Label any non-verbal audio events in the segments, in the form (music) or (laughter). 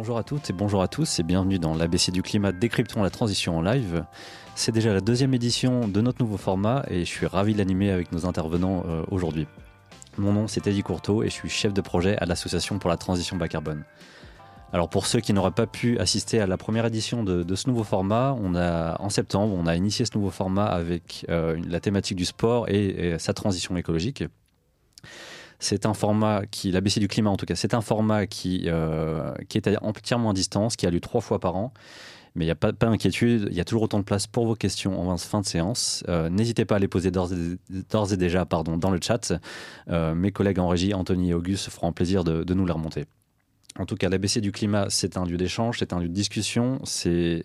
Bonjour à toutes et bonjour à tous et bienvenue dans l'ABC du climat Décryptons la transition en live. C'est déjà la deuxième édition de notre nouveau format et je suis ravi de l'animer avec nos intervenants euh, aujourd'hui. Mon nom c'est Eddie Courteau et je suis chef de projet à l'Association pour la transition bas carbone. Alors pour ceux qui n'auraient pas pu assister à la première édition de, ce nouveau format, on a, en septembre, on a initié ce nouveau format avec euh, la thématique du sport et, sa transition écologique. C'est un format qui, l'ABC du climat en tout cas, c'est un format qui, euh, qui est entièrement à distance, qui a lieu trois fois par an. Mais il n'y a pas, d'inquiétude, il y a toujours autant de place pour vos questions en fin de séance. Euh, n'hésitez pas à les poser d'ores et, déjà pardon, dans le chat. mes collègues en régie, Anthony et Auguste, se feront plaisir de, de nous les remonter. En tout cas, l'ABC du climat, c'est un lieu d'échange, c'est un lieu de discussion. C'est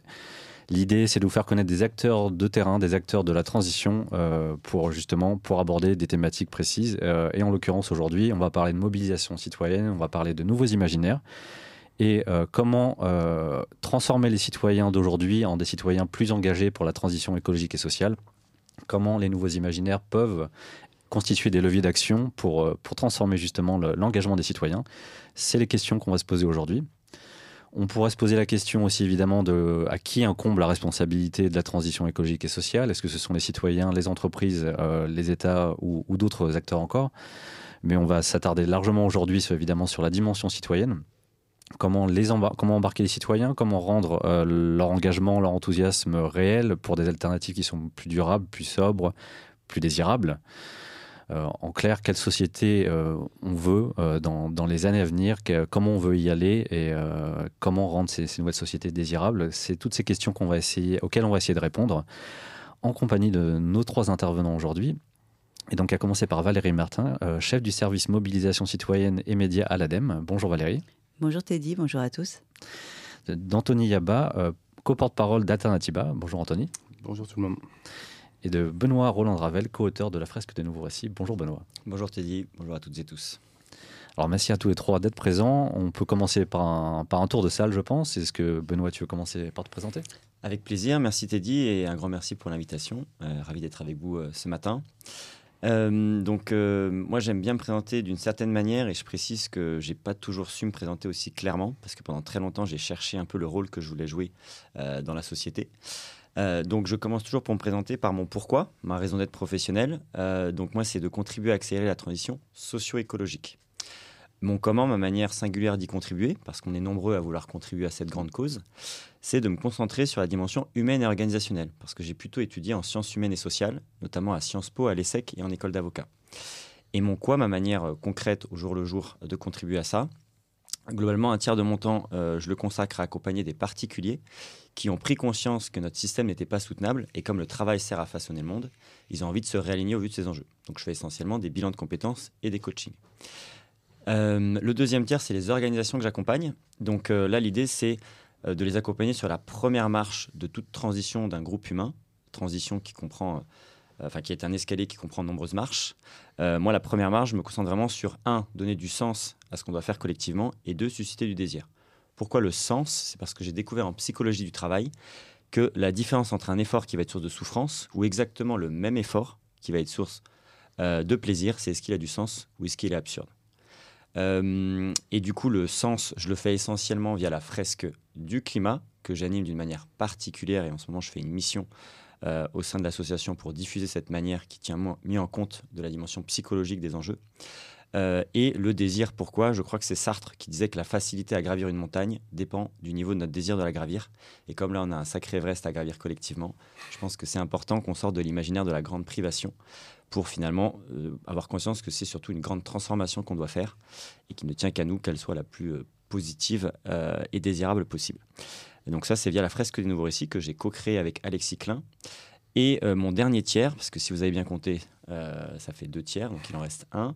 L'idée, c'est de vous faire connaître des acteurs de terrain, des acteurs de la transition, euh, pour justement aborder des thématiques précises. Euh, et en l'occurrence, aujourd'hui, on va parler de mobilisation citoyenne, on va parler de nouveaux imaginaires et euh, comment transformer les citoyens d'aujourd'hui en des citoyens plus engagés pour la transition écologique et sociale? Comment les nouveaux imaginaires peuvent constituer des leviers d'action pour transformer justement l'engagement des citoyens? C'est les questions qu'on va se poser aujourd'hui. On pourrait se poser la question aussi évidemment de à qui incombe la responsabilité de la transition écologique et sociale? Est-ce que ce sont les citoyens, les entreprises, euh, les États ou, d'autres acteurs encore? Mais on va s'attarder largement aujourd'hui évidemment sur la dimension citoyenne. Comment, les comment embarquer les citoyens, comment rendre euh, leur engagement, leur enthousiasme réel pour des alternatives qui sont plus durables, plus sobres, plus désirables? Euh, en clair, quelle société euh, on veut euh, dans, les années à venir, comment on veut y aller et comment rendre ces, nouvelles sociétés désirables. C'est toutes ces questions qu'on va essayer, auxquelles on va essayer de répondre en compagnie de nos trois intervenants aujourd'hui. Et donc, à commencer par Valérie Martin, chef du service mobilisation citoyenne et médias à l'ADEME. Bonjour Valérie. Bonjour Teddy, bonjour à tous. D'Anthony Yaba, co-porte-parole d'Alternativa. Bonjour Anthony. Bonjour tout le monde et de Benoît Roland Ravel, co-auteur de la fresque des nouveaux récits. Bonjour Benoît. Bonjour Teddy, bonjour à toutes et tous. Alors merci à tous les trois d'être présents. On peut commencer par un, par un tour de salle, je pense. Est-ce que Benoît, tu veux commencer par te présenter? Avec plaisir, merci Teddy et un grand merci pour l'invitation. Euh, ravi d'être avec vous euh, ce matin. Euh, donc moi j'aime bien me présenter d'une certaine manière et je précise que j'ai pas toujours su me présenter aussi clairement parce que pendant très longtemps j'ai cherché un peu le rôle que je voulais jouer dans la société. Euh, donc je commence toujours pour me présenter par mon pourquoi, ma raison d'être professionnelle. Euh, donc moi, c'est de contribuer à accélérer la transition socio-écologique. Mon comment, ma manière singulière d'y contribuer, parce qu'on est nombreux à vouloir contribuer à cette grande cause, c'est de me concentrer sur la dimension humaine et organisationnelle, parce que j'ai plutôt étudié en sciences humaines et sociales, notamment à Sciences Po, à l'ESSEC et en école d'avocat. Et mon quoi, ma manière euh, concrète au jour le jour de contribuer à ça, globalement, un tiers de mon temps, je le consacre à accompagner des particuliers qui ont pris conscience que notre système n'était pas soutenable et comme le travail sert à façonner le monde, ils ont envie de se réaligner au vu de ces enjeux. Donc je fais essentiellement des bilans de compétences et des coachings. Euh, le deuxième tiers, c'est les organisations que j'accompagne. Donc euh, là, l'idée, c'est euh, de les accompagner sur la première marche de toute transition d'un groupe humain, transition qui comprend, enfin qui est un escalier qui comprend de nombreuses marches. moi, la première marche, je me concentre vraiment sur un, donner du sens à ce qu'on doit faire collectivement, et deux, susciter du désir. Pourquoi le sens? C'est parce que j'ai découvert en psychologie du travail que la différence entre un effort qui va être source de souffrance ou exactement le même effort qui va être source euh, de plaisir, c'est est-ce qu'il a du sens ou est-ce qu'il est absurde? Euh, et du coup, le sens, je le fais essentiellement via la fresque du climat que j'anime d'une manière particulière et en ce moment, je fais une mission euh, au sein de l'association pour diffuser cette manière qui tient mis en compte de la dimension psychologique des enjeux. Euh, et le désir, pourquoi? Je crois que c'est Sartre qui disait que la facilité à gravir une montagne dépend du niveau de notre désir de la gravir. Et comme là, on a un sacré Everest à gravir collectivement, je pense que c'est important qu'on sorte de l'imaginaire de la grande privation pour finalement euh, avoir conscience que c'est surtout une grande transformation qu'on doit faire et qui ne tient qu'à nous qu'elle soit la plus positive et désirable possible. Donc ça, c'est via la fresque des nouveaux récits que j'ai co-créé avec Alexis Klein. Et mon dernier tiers, parce que si vous avez bien compté, euh, ça fait deux tiers, donc il en reste un.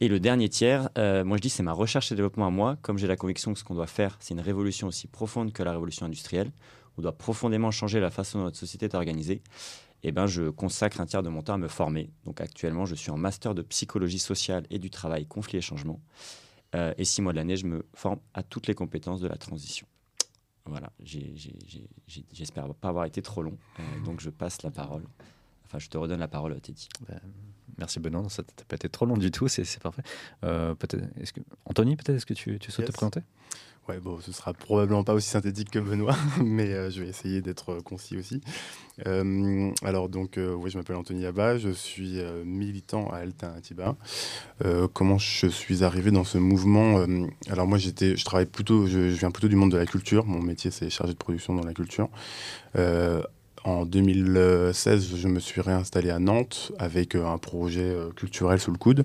Et le dernier tiers, euh, moi je dis c'est ma recherche et développement à moi. Comme j'ai la conviction que ce qu'on doit faire, c'est une révolution aussi profonde que la révolution industrielle. On doit profondément changer la façon dont notre société est organisée. Et eh ben, je consacre un tiers de mon temps à me former. Donc actuellement, je suis en master de psychologie sociale et du travail, conflit et changement. Euh, et six mois de l'année, je me forme à toutes les compétences de la transition. Voilà, j'espère pas avoir été trop long. donc je passe la parole Enfin, je te redonne la parole, Teddy. Ben, merci Benoît, ça n'a pas été trop long du tout, c'est parfait. Euh, que, Anthony, peut-être, est-ce que tu, tu souhaites te présenter? Ouais, bon, ce sera probablement pas aussi synthétique que Benoît, (laughs) mais euh, je vais essayer d'être concis aussi. Euh, alors donc, euh, oui, je m'appelle Anthony Abba, je suis militant à Alternativa. comment je suis arrivé dans ce mouvement? Alors moi, j'étais, je travaille plutôt, je, je, viens plutôt du monde de la culture. Mon métier, c'est chargé de production dans la culture. En 2016, je me suis réinstallé à Nantes avec un projet culturel sous le coude.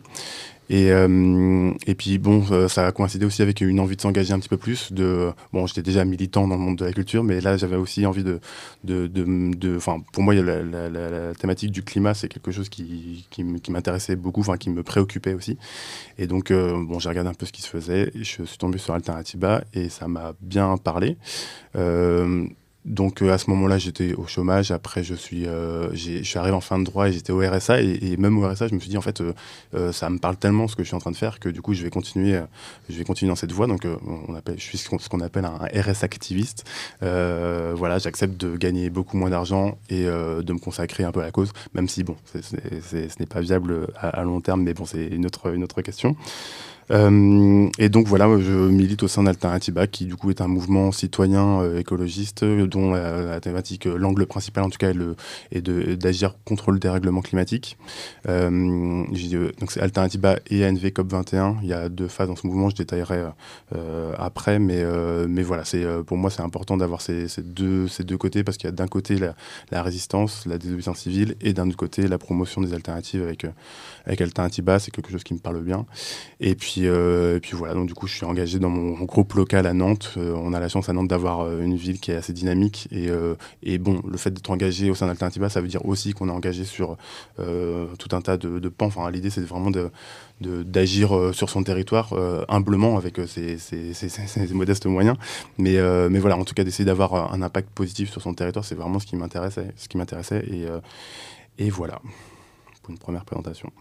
Et, euh, et puis bon, euh, ça a coïncidé aussi avec une envie de s'engager un petit peu plus. De, bon, j'étais déjà militant dans le monde de la culture, mais là j'avais aussi envie de, de, de, enfin, pour moi, la, la, la, thématique du climat, c'est quelque chose qui, qui, m'intéressait beaucoup, enfin, qui me préoccupait aussi. Et donc, euh, bon, j'ai regardé un peu ce qui se faisait. Je suis tombé sur Alternativa et ça m'a bien parlé. Donc euh, à ce moment-là, j'étais au chômage. Après, je suis, euh, je suis arrivé en fin de droit et j'étais au RSA. Et, même au RSA, je me suis dit en fait, euh, ça me parle tellement ce que je suis en train de faire que du coup, je vais continuer, je vais continuer dans cette voie. Donc, on appelle, je suis ce qu'on appelle un RS activiste. voilà, j'accepte de gagner beaucoup moins d'argent et de me consacrer un peu à la cause, même si bon, ce n'est pas viable à, à, long terme, mais bon, c'est une autre, une autre question. Euh, et donc voilà, je milite au sein d'Alternativa, qui du coup est un mouvement citoyen euh, écologiste dont la, thématique, euh, l'angle principal en tout cas est, d'agir contre le dérèglement climatique. donc c'est Alternativa et ANV COP21. Il y a deux phases dans ce mouvement, je détaillerai après, mais, mais voilà, c'est, pour moi c'est important d'avoir ces, deux, ces deux côtés parce qu'il y a d'un côté la, la, résistance, la désobéissance civile et d'un autre côté la promotion des alternatives avec, avec Alternativa, c'est quelque chose qui me parle bien. Et puis euh, et puis voilà, donc du coup, je suis engagé dans mon groupe local à Nantes. Euh, on a la chance à Nantes d'avoir euh, une ville qui est assez dynamique. Et, bon, le fait d'être engagé au sein d'Alternativa, ça veut dire aussi qu'on est engagé sur tout un tas de, pans. Enfin, l'idée, c'est vraiment d'agir sur son territoire humblement avec ses, modestes moyens. Mais, voilà, en tout cas, d'essayer d'avoir un impact positif sur son territoire, c'est vraiment ce qui m'intéressait. Ce qui m'intéressait et voilà, pour une première présentation.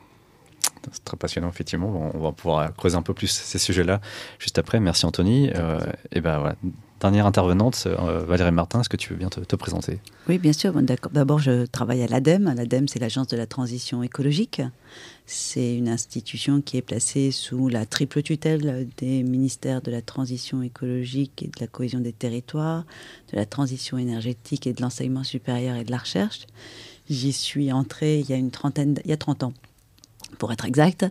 C'est très passionnant, effectivement. On va pouvoir creuser un peu plus ces sujets-là juste après. Merci, Anthony. Euh, et ben voilà. Dernière intervenante, euh, Valérie Martin, est-ce que tu veux bien te, présenter? Oui, bien sûr. D'abord, je travaille à l'ADEME. L'ADEME, c'est l'Agence de la transition écologique. C'est une institution qui est placée sous la triple tutelle des ministères de la transition écologique et de la cohésion des territoires, de la transition énergétique et de l'enseignement supérieur et de la recherche. J'y suis entrée il y a une trentaine, il y a 30 ans pour être exact.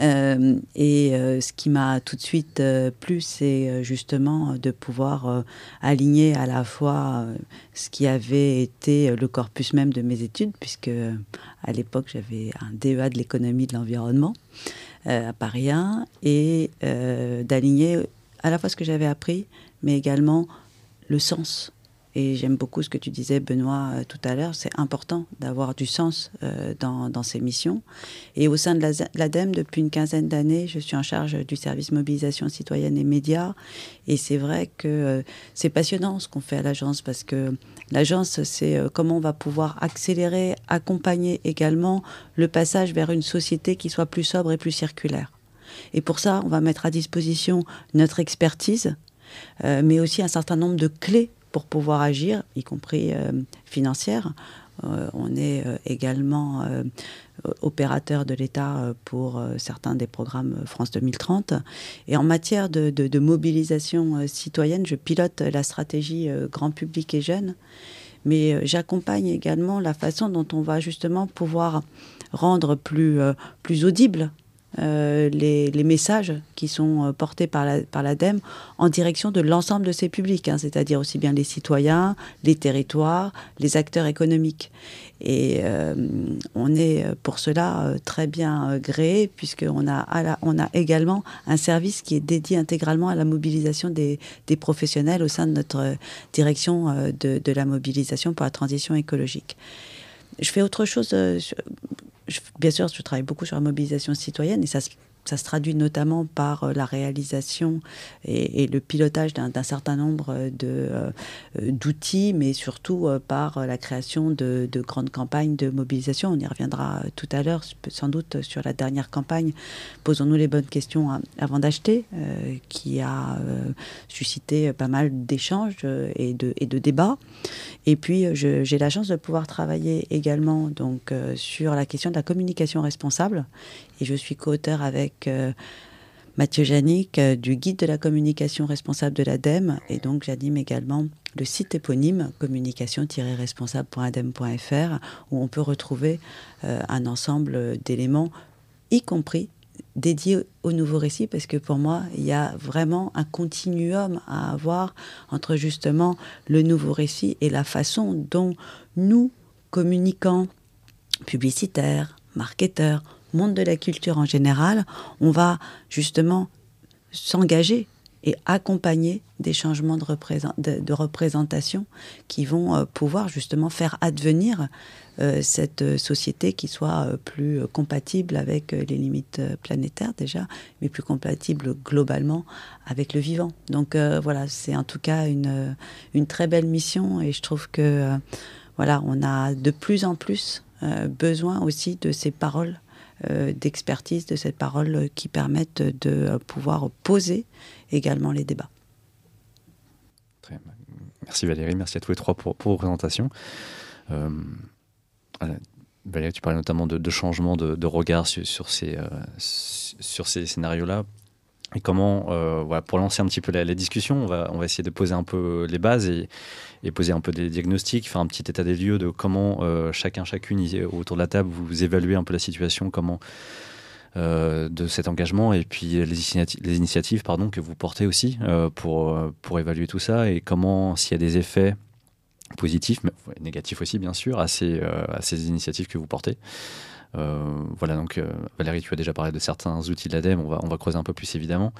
Euh, et euh, ce qui m'a tout de suite euh, plu, c'est justement de pouvoir aligner à la fois ce qui avait été le corpus même de mes études, puisque à l'époque j'avais un DEA de l'économie de l'environnement à Paris 1, et d'aligner à la fois ce que j'avais appris, mais également le sens et j'aime beaucoup ce que tu disais, Benoît, euh, tout à l'heure. C'est important d'avoir du sens euh, dans, ces missions. Et au sein de l'ADEME, depuis une quinzaine d'années, je suis en charge du service mobilisation citoyenne et médias. Et c'est vrai que euh, c'est passionnant ce qu'on fait à l'agence parce que l'agence, c'est comment on va pouvoir accélérer, accompagner également le passage vers une société qui soit plus sobre et plus circulaire. Et pour ça, on va mettre à disposition notre expertise, mais aussi un certain nombre de clés pour pouvoir agir, y compris euh, financière. Euh, on est euh, également opérateur de l'État pour certains des programmes France 2030. Et en matière de, de mobilisation citoyenne, je pilote la stratégie grand public et jeune. Mais j'accompagne également la façon dont on va justement pouvoir rendre plus, plus audible euh, les, messages qui sont euh, portés par l'ADEME la, par en direction de l'ensemble de ces publics, hein, c'est-à-dire aussi bien les citoyens, les territoires, les acteurs économiques. Et euh, on est pour cela très bien gréé, puisqu'on a, on a également un service qui est dédié intégralement à la mobilisation des, des professionnels au sein de notre direction de, de, la mobilisation pour la transition écologique. Je fais autre chose bien sûr, je travaille beaucoup sur la mobilisation citoyenne et ça ça se traduit notamment par euh, la réalisation et, le pilotage d'un certain nombre euh, d'outils, mais surtout euh, par la création de, grandes campagnes de mobilisation. On y reviendra tout à l'heure, sans doute sur la dernière campagne. Posons-nous les bonnes questions avant d'acheter, qui a suscité pas mal d'échanges et de, et de débats. Et puis, j'ai la chance de pouvoir travailler également donc, sur la question de la communication responsable et je suis co-auteur avec euh, Mathieu Janik du guide de la communication responsable de l'ADEME et donc j'anime également le site éponyme communication-responsable.adem.fr où on peut retrouver un ensemble d'éléments y compris dédié au nouveau récit parce que pour moi, il y a vraiment un continuum à avoir entre justement le nouveau récit et la façon dont nous, communicants, publicitaires, marketeurs, monde de la culture en général, on va justement s'engager et accompagner des changements de, représentation qui vont euh, pouvoir justement faire advenir euh, cette société qui soit euh, plus compatible avec les limites planétaires déjà, mais plus compatible globalement avec le vivant. Donc voilà, c'est en tout cas une, une très belle mission et je trouve que voilà, on a de plus en plus besoin aussi de ces paroles d'expertise, de cette parole qui permettent de pouvoir poser également les débats. Merci Valérie, merci à tous les trois pour, vos présentations. Euh, Valérie, tu parlais notamment de, changement de, regard euh, sur ces scénarios-là. Et comment, euh, voilà, pour lancer un petit peu la, discussion, on va, on va essayer de poser un peu les bases et, poser un peu des diagnostics, faire un petit état des lieux de comment chacun, chacune autour de la table, vous évaluez un peu la situation, comment euh, de cet engagement et puis les, les initiatives pardon, que vous portez aussi euh, pour, euh, pour évaluer tout ça et comment, s'il y a des effets positifs, mais négatifs aussi bien sûr, à ces, à ces initiatives que vous portez. Voilà, donc Valérie, tu as déjà parlé de certains outils de l'ADEME, on va, on creuser un peu plus évidemment.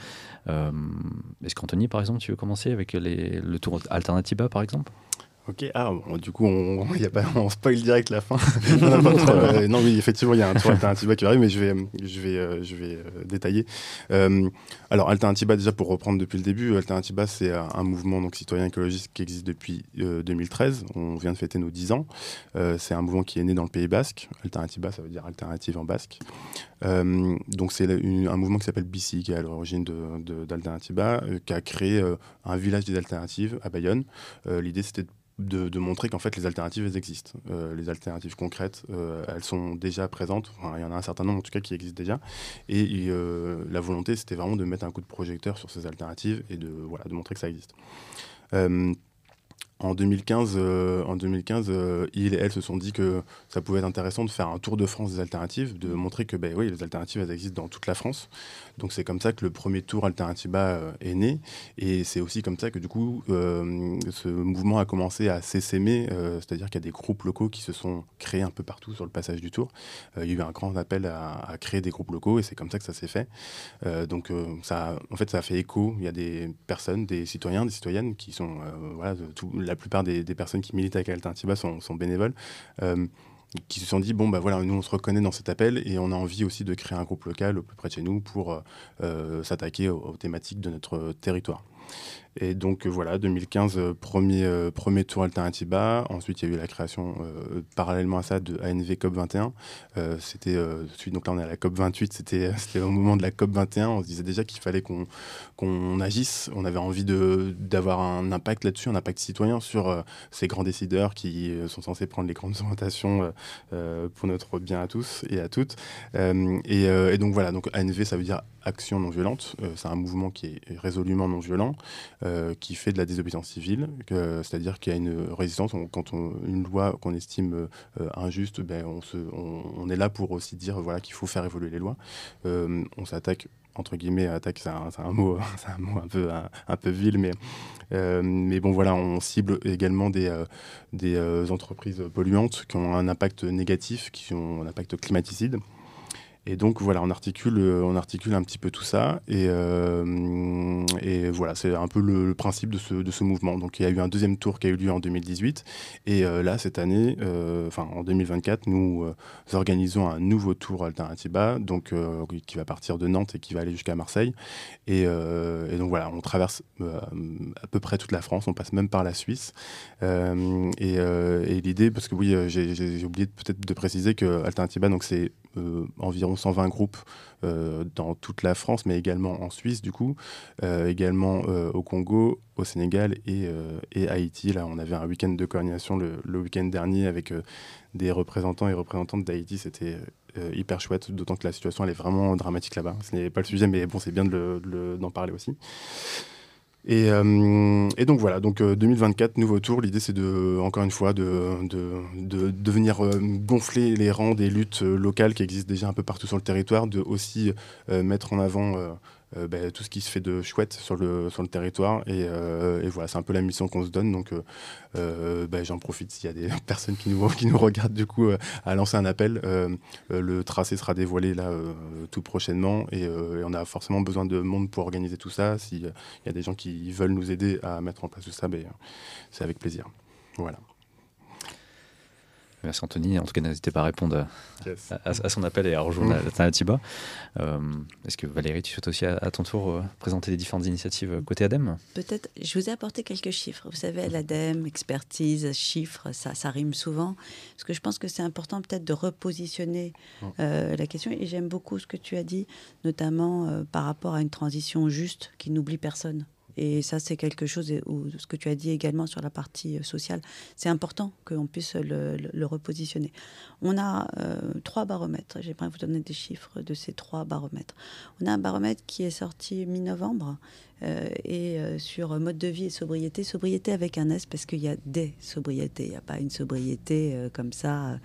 Est-ce qu'Anthony, par exemple, tu veux commencer avec les, le tour Alternativa, par exemple? Ok, ah, du coup, on, (laughs) y a pas, on spoil direct la fin. (laughs) Euh, non, oui, effectivement, il y a un tour Alternativa qui arrive, mais je vais, je vais, euh, je vais euh, détailler. alors, Alternativa, déjà pour reprendre depuis le début, Alternativa, c'est un mouvement donc, citoyen écologiste qui existe depuis 2013. On vient de fêter nos 10 ans. c'est un mouvement qui est né dans le Pays Basque. Alternativa, ça veut dire alternative en basque. donc, c'est un mouvement qui s'appelle BC, qui est à l'origine d'Alternativa, de, qui a créé un village des alternatives à Bayonne. L'idée, c'était de de, montrer qu'en fait les alternatives elles existent. Euh, les alternatives concrètes, euh, elles sont déjà présentes. il y en a un certain nombre en tout cas qui existent déjà. Et, euh, la volonté, c'était vraiment de mettre un coup de projecteur sur ces alternatives et de, voilà, de montrer que ça existe. En 2015, en 2015 ils et elles se sont dit que ça pouvait être intéressant de faire un tour de France des alternatives, de montrer que ben, oui, les alternatives elles existent dans toute la France. Donc c'est comme ça que le premier tour Alternativa euh, est né. Et c'est aussi comme ça que du coup, euh, ce mouvement a commencé à s'essaimer, euh, c'est-à-dire qu'il y a des groupes locaux qui se sont créés un peu partout sur le passage du tour. il y a eu un grand appel à, créer des groupes locaux et c'est comme ça que ça s'est fait. donc ça, en fait, ça a fait écho. Il y a des personnes, des citoyens, des citoyennes qui sont, voilà, la plupart des, personnes qui militent avec Alternativa sont, sont bénévoles qui se sont dit bon bah voilà nous on se reconnaît dans cet appel et on a envie aussi de créer un groupe local au plus près de chez nous pour euh, euh, s'attaquer aux, thématiques de notre territoire. Et donc euh, voilà, 2015, euh, premier, euh, premier tour Alternativa. Ensuite, il y a eu la création parallèlement à ça de ANV COP 21. c'était donc là on est à la COP 28. C'était au moment de la COP 21. On se disait déjà qu'il fallait qu'on agisse. On avait envie d'avoir un impact là-dessus, un impact citoyen sur ces grands décideurs qui sont censés prendre les grandes (laughs) orientations pour notre bien à tous et à toutes. Et, et, donc voilà, donc ANV ça veut dire action non violente. C'est un mouvement qui est résolument non violent. Euh, qui fait de la désobéissance civile, c'est-à-dire qu'il y a une résistance. quand on, une loi qu'on estime euh, injuste, ben, on, est là pour aussi dire voilà, qu'il faut faire évoluer les lois. Euh, on s'attaque entre guillemets, attaque, c'est un, un, mot, (laughs) un mot un peu, un, peu vil, mais, mais bon, voilà, on cible également des, des entreprises polluantes qui ont un impact négatif, qui ont un impact climaticide. Et donc voilà, on articule, euh, on articule un petit peu tout ça. Et, euh, et voilà, c'est un peu le, principe de ce, de ce, mouvement. Donc il y a eu un deuxième tour qui a eu lieu en 2018. Et euh, là, cette année, enfin en 2024, nous organisons un nouveau tour Alternativa, donc qui va partir de Nantes et qui va aller jusqu'à Marseille. Et, donc voilà, on traverse à peu près toute la France, on passe même par la Suisse. et, et l'idée, parce que oui, j'ai oublié peut-être de préciser que Alternativa, donc c'est euh, environ 120 groupes euh, dans toute la France, mais également en Suisse, du coup, euh, également au Congo, au Sénégal et, et, Haïti. Là, on avait un week-end de coordination le, le week-end dernier avec des représentants et représentantes d'Haïti. C'était hyper chouette, d'autant que la situation elle est vraiment dramatique là-bas. Ce n'est pas le sujet, mais bon, c'est bien d'en parler aussi. Et, et, donc voilà, donc 2024, nouveau tour. L'idée, c'est de, encore une fois, de, de, de, de venir gonfler les rangs des luttes locales qui existent déjà un peu partout sur le territoire, de aussi mettre en avant euh, bah, tout ce qui se fait de chouette sur le, sur le territoire. Et, euh, voilà, c'est un peu la mission qu'on se donne. Donc euh, bah, j'en profite s'il y a des (laughs) personnes qui nous, qui nous regardent du coup à lancer un appel. le tracé sera dévoilé là tout prochainement et, on a forcément besoin de monde pour organiser tout ça. S'il y a des gens qui veulent nous aider à mettre en place tout ça, ben, c'est avec plaisir. Voilà. Merci Anthony. En tout cas, n'hésitez pas à répondre à, son appel et à rejoindre mmh. Euh, Est-ce que Valérie, tu souhaites aussi à, ton tour euh, présenter les différentes initiatives euh, côté ADEME Peut-être. Je vous ai apporté quelques chiffres. Vous savez, l'ADEME, expertise, chiffres, ça, ça rime souvent. Parce que je pense que c'est important peut-être de repositionner mmh. euh, la question. Et j'aime beaucoup ce que tu as dit, notamment par rapport à une transition juste qui n'oublie personne. Et ça, c'est quelque chose, ou ce que tu as dit également sur la partie euh, sociale, c'est important qu'on puisse le, repositionner. On a euh, trois baromètres, j'aimerais vous donner des chiffres de ces trois baromètres. On a un baromètre qui est sorti mi-novembre, euh, et euh, sur mode de vie et sobriété. Sobriété avec un S parce qu'il y a des sobriétés. Il n'y a pas une sobriété euh, comme ça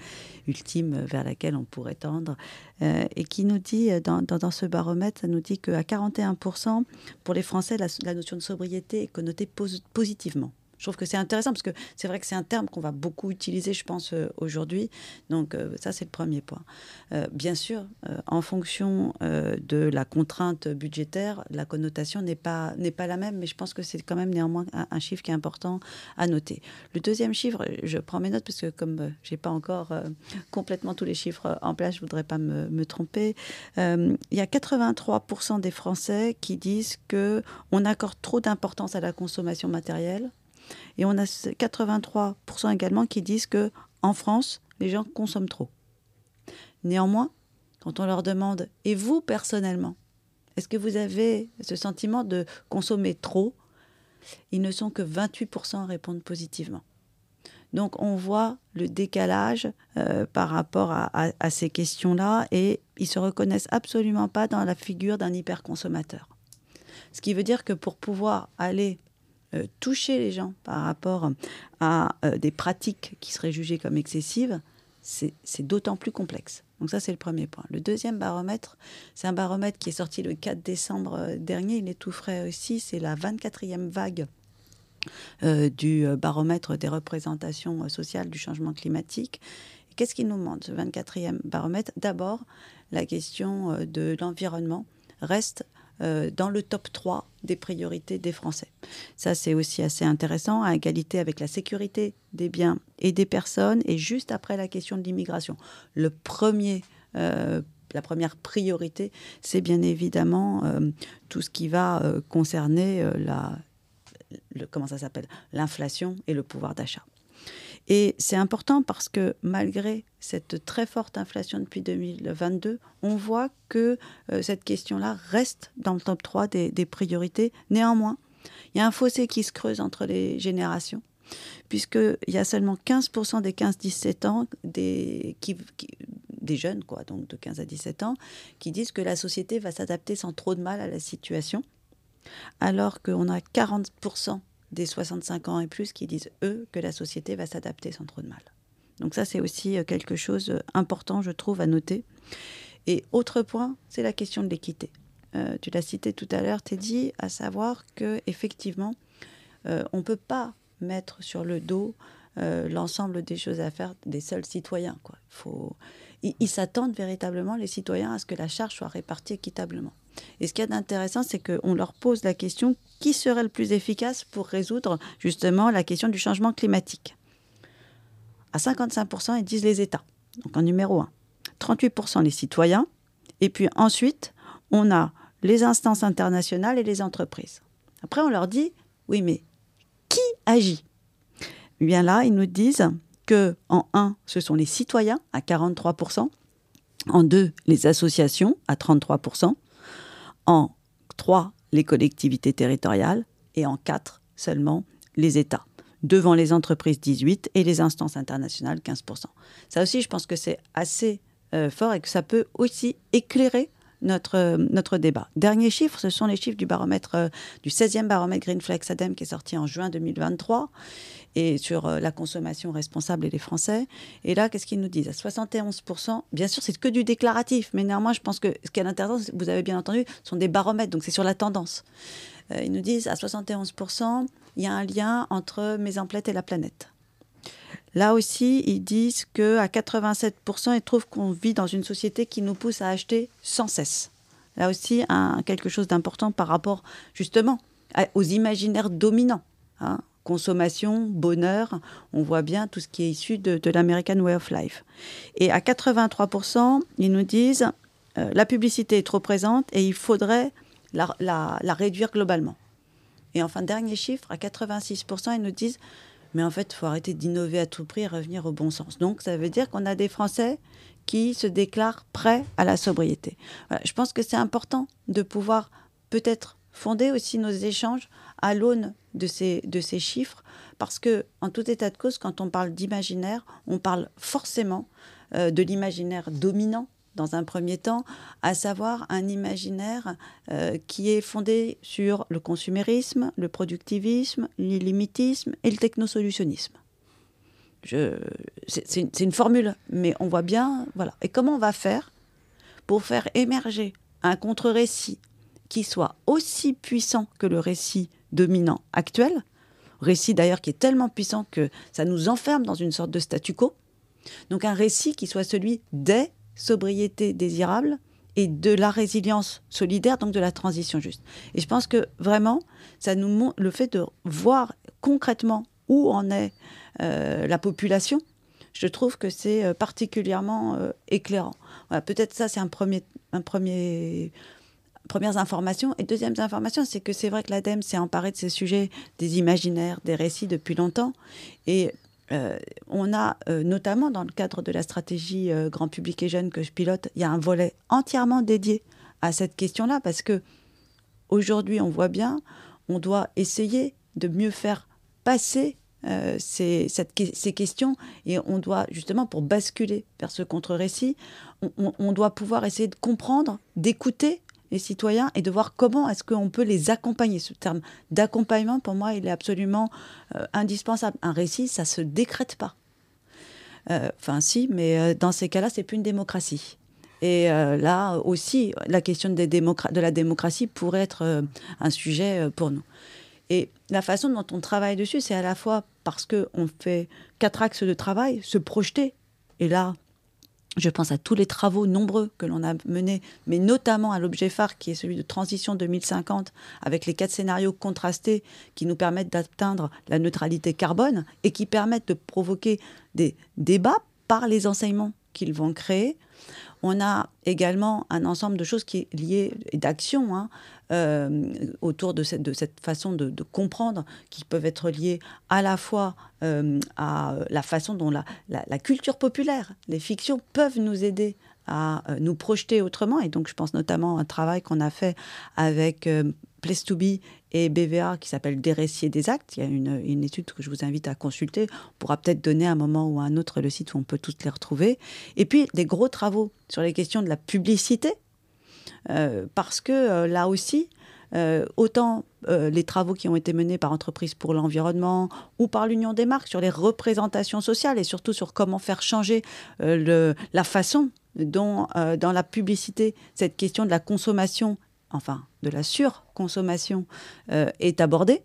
ultime vers laquelle on pourrait tendre. et qui nous dit, dans, ce baromètre, ça nous dit qu'à 41%, pour les Français, la, notion de sobriété est connotée positivement. Je trouve que c'est intéressant parce que c'est vrai que c'est un terme qu'on va beaucoup utiliser, je pense, euh, aujourd'hui. Donc euh, ça, c'est le premier point. Euh, bien sûr, en fonction de la contrainte budgétaire, la connotation n'est pas, n'est pas la même, mais je pense que c'est quand même néanmoins un, chiffre qui est important à noter. Le deuxième chiffre, je prends mes notes parce que comme j'ai pas encore complètement tous les chiffres en place, je voudrais pas me, me tromper. il y a 83% des Français qui disent que on accorde trop d'importance à la consommation matérielle et on a 83% également qui disent que en France, les gens consomment trop. Néanmoins, quand on leur demande, et vous personnellement, est-ce que vous avez ce sentiment de consommer trop? Ils ne sont que 28% à répondre positivement. Donc on voit le décalage euh, par rapport à, à ces questions-là et ils se reconnaissent absolument pas dans la figure d'un hyperconsommateur. Ce qui veut dire que pour pouvoir aller euh, toucher les gens par rapport à euh, des pratiques qui seraient jugées comme excessives, c'est d'autant plus complexe. Donc ça, c'est le premier point. Le deuxième baromètre, c'est un baromètre qui est sorti le 4 décembre euh, dernier. Il est tout frais aussi. C'est la 24e vague du baromètre des représentations sociales du changement climatique. Qu'est-ce qui nous demande, ce 24e baromètre? D'abord, la question de l'environnement reste euh, dans le top 3 des priorités des Français. Ça, c'est aussi assez intéressant, à égalité avec la sécurité des biens et des personnes, et juste après la question de l'immigration. Le premier euh, la première priorité, c'est bien évidemment euh, tout ce qui va concerner la, comment ça s'appelle, l'inflation et le pouvoir d'achat. Et c'est important parce que malgré cette très forte inflation depuis 2022, on voit que euh, cette question-là reste dans le top 3 des, priorités. Néanmoins, il y a un fossé qui se creuse entre les générations, puisqu'il y a seulement 15% des 15-17 ans, des, jeunes, quoi, donc de 15 à 17 ans, qui disent que la société va s'adapter sans trop de mal à la situation, alors qu'on a 40% des 65 ans et plus qui disent, eux, que la société va s'adapter sans trop de mal. Donc ça, c'est aussi euh, quelque chose euh, je trouve, à noter. Et autre point, c'est la question de l'équité. Euh, tu l'as cité tout à l'heure, Teddy, à savoir que effectivement, on ne peut pas mettre sur le dos l'ensemble des choses à faire des seuls citoyens. Quoi. Ils s'attendent véritablement, les citoyens, à ce que la charge soit répartie équitablement. Et ce qui est intéressant, c'est qu'on leur pose la question qui serait le plus efficace pour résoudre justement la question du changement climatique? À 55%, ils disent les États, donc en numéro 1. 38% les citoyens. Et puis ensuite, on a les instances internationales et les entreprises. Après, on leur dit, oui, mais qui agit? Eh Bien là, ils nous disent que en 1, ce sont les citoyens à 43%, en 2, les associations à 33%, en 3, les collectivités territoriales et en 4 seulement les États. Devant les entreprises 18 et les instances internationales 15%. Ça aussi, je pense que c'est assez fort et que ça peut aussi éclairer notre, notre débat. Dernier chiffre, ce sont les chiffres du baromètre du 16e baromètre Greenflex ADEME qui est sorti en juin 2023 sur euh, la consommation responsable et les Français. Et là, qu'est-ce qu'ils nous disent? À 71%, bien sûr, c'est que du déclaratif, mais néanmoins, je pense que ce qui est intéressant, vous avez bien entendu, sont des baromètres, donc c'est sur la tendance. Euh, ils nous disent à 71%, il y a un lien entre mes emplettes et la planète. Là aussi, ils disent qu'à 87%, ils trouvent qu'on vit dans une société qui nous pousse à acheter sans cesse. Là aussi, un, quelque chose d'important par rapport justement aux imaginaires dominants. Hein consommation, bonheur, on voit bien tout ce qui est issu de, l'American Way of Life. Et à 83%, ils nous disent euh, la publicité est trop présente et il faudrait la, réduire globalement. Et enfin, dernier chiffre, à 86%, ils nous disent mais en fait, il faut arrêter d'innover à tout prix et revenir au bon sens. Donc, ça veut dire qu'on a des Français qui se déclarent prêts à la sobriété. je pense que c'est important de pouvoir peut-être fonder aussi nos échanges à l'aune de ces, de ces chiffres, parce que en tout état de cause, quand on parle d'imaginaire, on parle forcément euh, de l'imaginaire dominant dans un premier temps, à savoir un imaginaire euh, qui est fondé sur le consumérisme, le productivisme, l'illimitisme et le technosolutionnisme. C'est une, une, formule, mais on voit bien, voilà. Et comment on va faire pour faire émerger un contre-récit qui soit aussi puissant que le récit dominant actuel, récit d'ailleurs qui est tellement puissant que ça nous enferme dans une sorte de statu quo. Donc un récit qui soit celui des sobriétés désirables et de la résilience solidaire, donc de la transition juste. Et je pense que vraiment, ça nous le fait de voir concrètement où en est euh, la population. Je trouve que c'est euh, particulièrement euh, éclairant. Peut-être ça, c'est un premier, un premier premières informations. Et deuxième information, c'est que c'est vrai que l'ADEME s'est emparé de ces sujets, des imaginaires, des récits depuis longtemps. Et euh, on a euh, notamment dans le cadre de la stratégie euh, grand public et jeune que je pilote, il y a un volet entièrement dédié à cette question-là parce que aujourd'hui, on voit bien, on doit essayer de mieux faire passer ces, questions et on doit justement pour basculer vers ce contre-récit, on, doit pouvoir essayer de comprendre, d'écouter les citoyens et de voir comment est-ce qu'on peut les accompagner. Ce terme d'accompagnement, pour moi, il est absolument euh, indispensable. Un récit, ça se décrète pas. Euh, enfin, si, mais euh, dans ces cas-là, c'est plus une démocratie. Et là aussi, la question des de la démocratie pourrait être un sujet pour nous. Et la façon dont on travaille dessus, c'est à la fois parce qu'on fait quatre axes de travail, se projeter. Et là, je pense à tous les travaux nombreux que l'on a menés, mais notamment à l'objet phare qui est celui de transition 2050, avec les quatre scénarios contrastés qui nous permettent d'atteindre la neutralité carbone et qui permettent de provoquer des débats par les enseignements qu'ils vont créer. On a également un ensemble de choses qui est lié d'actions hein, euh, autour de cette, façon de, comprendre, qui peuvent être liées à la fois euh, à la façon dont la, la, culture populaire, les fictions peuvent nous aider à euh, nous projeter autrement. Et donc, je pense notamment à un travail qu'on a fait avec Place to Be et BVA qui s'appelle Des des actes. Il y a une, une, étude que je vous invite à consulter. On pourra peut-être donner à un moment ou à un autre le site où on peut toutes les retrouver. Et puis, des gros travaux sur les questions de la publicité euh, parce que euh, là aussi, euh, autant les travaux qui ont été menés par Entreprises pour l'environnement ou par l'Union des marques sur les représentations sociales et surtout sur comment faire changer la façon dont, dans la publicité, cette question de la consommation, enfin de la surconsommation, est abordée.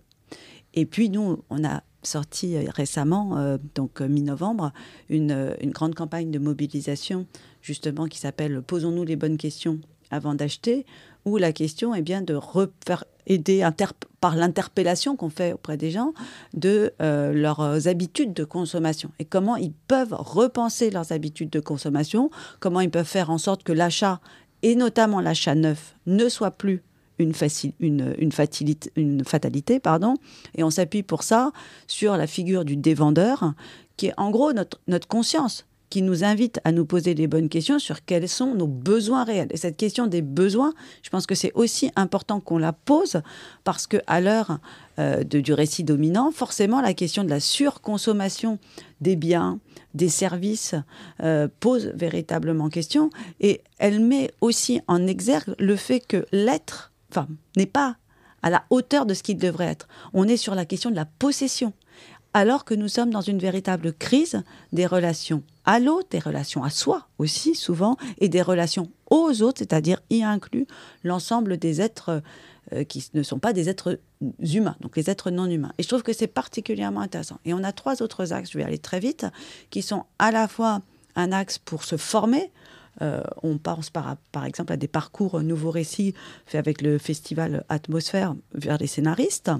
Et puis nous, on a sorti récemment, donc mi-novembre, une, grande campagne de mobilisation justement qui s'appelle Posons-nous les bonnes questions avant d'acheter, où la question est bien de refaire aider par l'interpellation qu'on fait auprès des gens de euh, leurs habitudes de consommation et comment ils peuvent repenser leurs habitudes de consommation, comment ils peuvent faire en sorte que l'achat, et notamment l'achat neuf, ne soit plus une, fatalité. Pardon, et on s'appuie pour ça sur la figure du dévendeur, qui est en gros notre conscience qui nous invite à nous poser les bonnes questions sur quels sont nos besoins réels. Et cette question des besoins, je pense que c'est aussi important qu'on la pose parce que à l'heure euh, du récit dominant, forcément, la question de la surconsommation des biens, des services euh, pose véritablement question et elle met aussi en exergue le fait que l'être, n'est pas à la hauteur de ce qu'il devrait être. On est sur la question de la possession alors que nous sommes dans une véritable crise des relations à l'autre, des relations à soi aussi souvent, et des relations aux autres, c'est-à-dire y inclut l'ensemble des êtres euh, qui ne sont pas des êtres humains, donc les êtres non humains. Et je trouve que c'est particulièrement intéressant. Et on a trois autres axes, je vais aller très vite, qui sont à la fois un axe pour se former, euh, on pense par, par, exemple à des parcours nouveaux récits faits avec le festival Atmosphère vers les scénaristes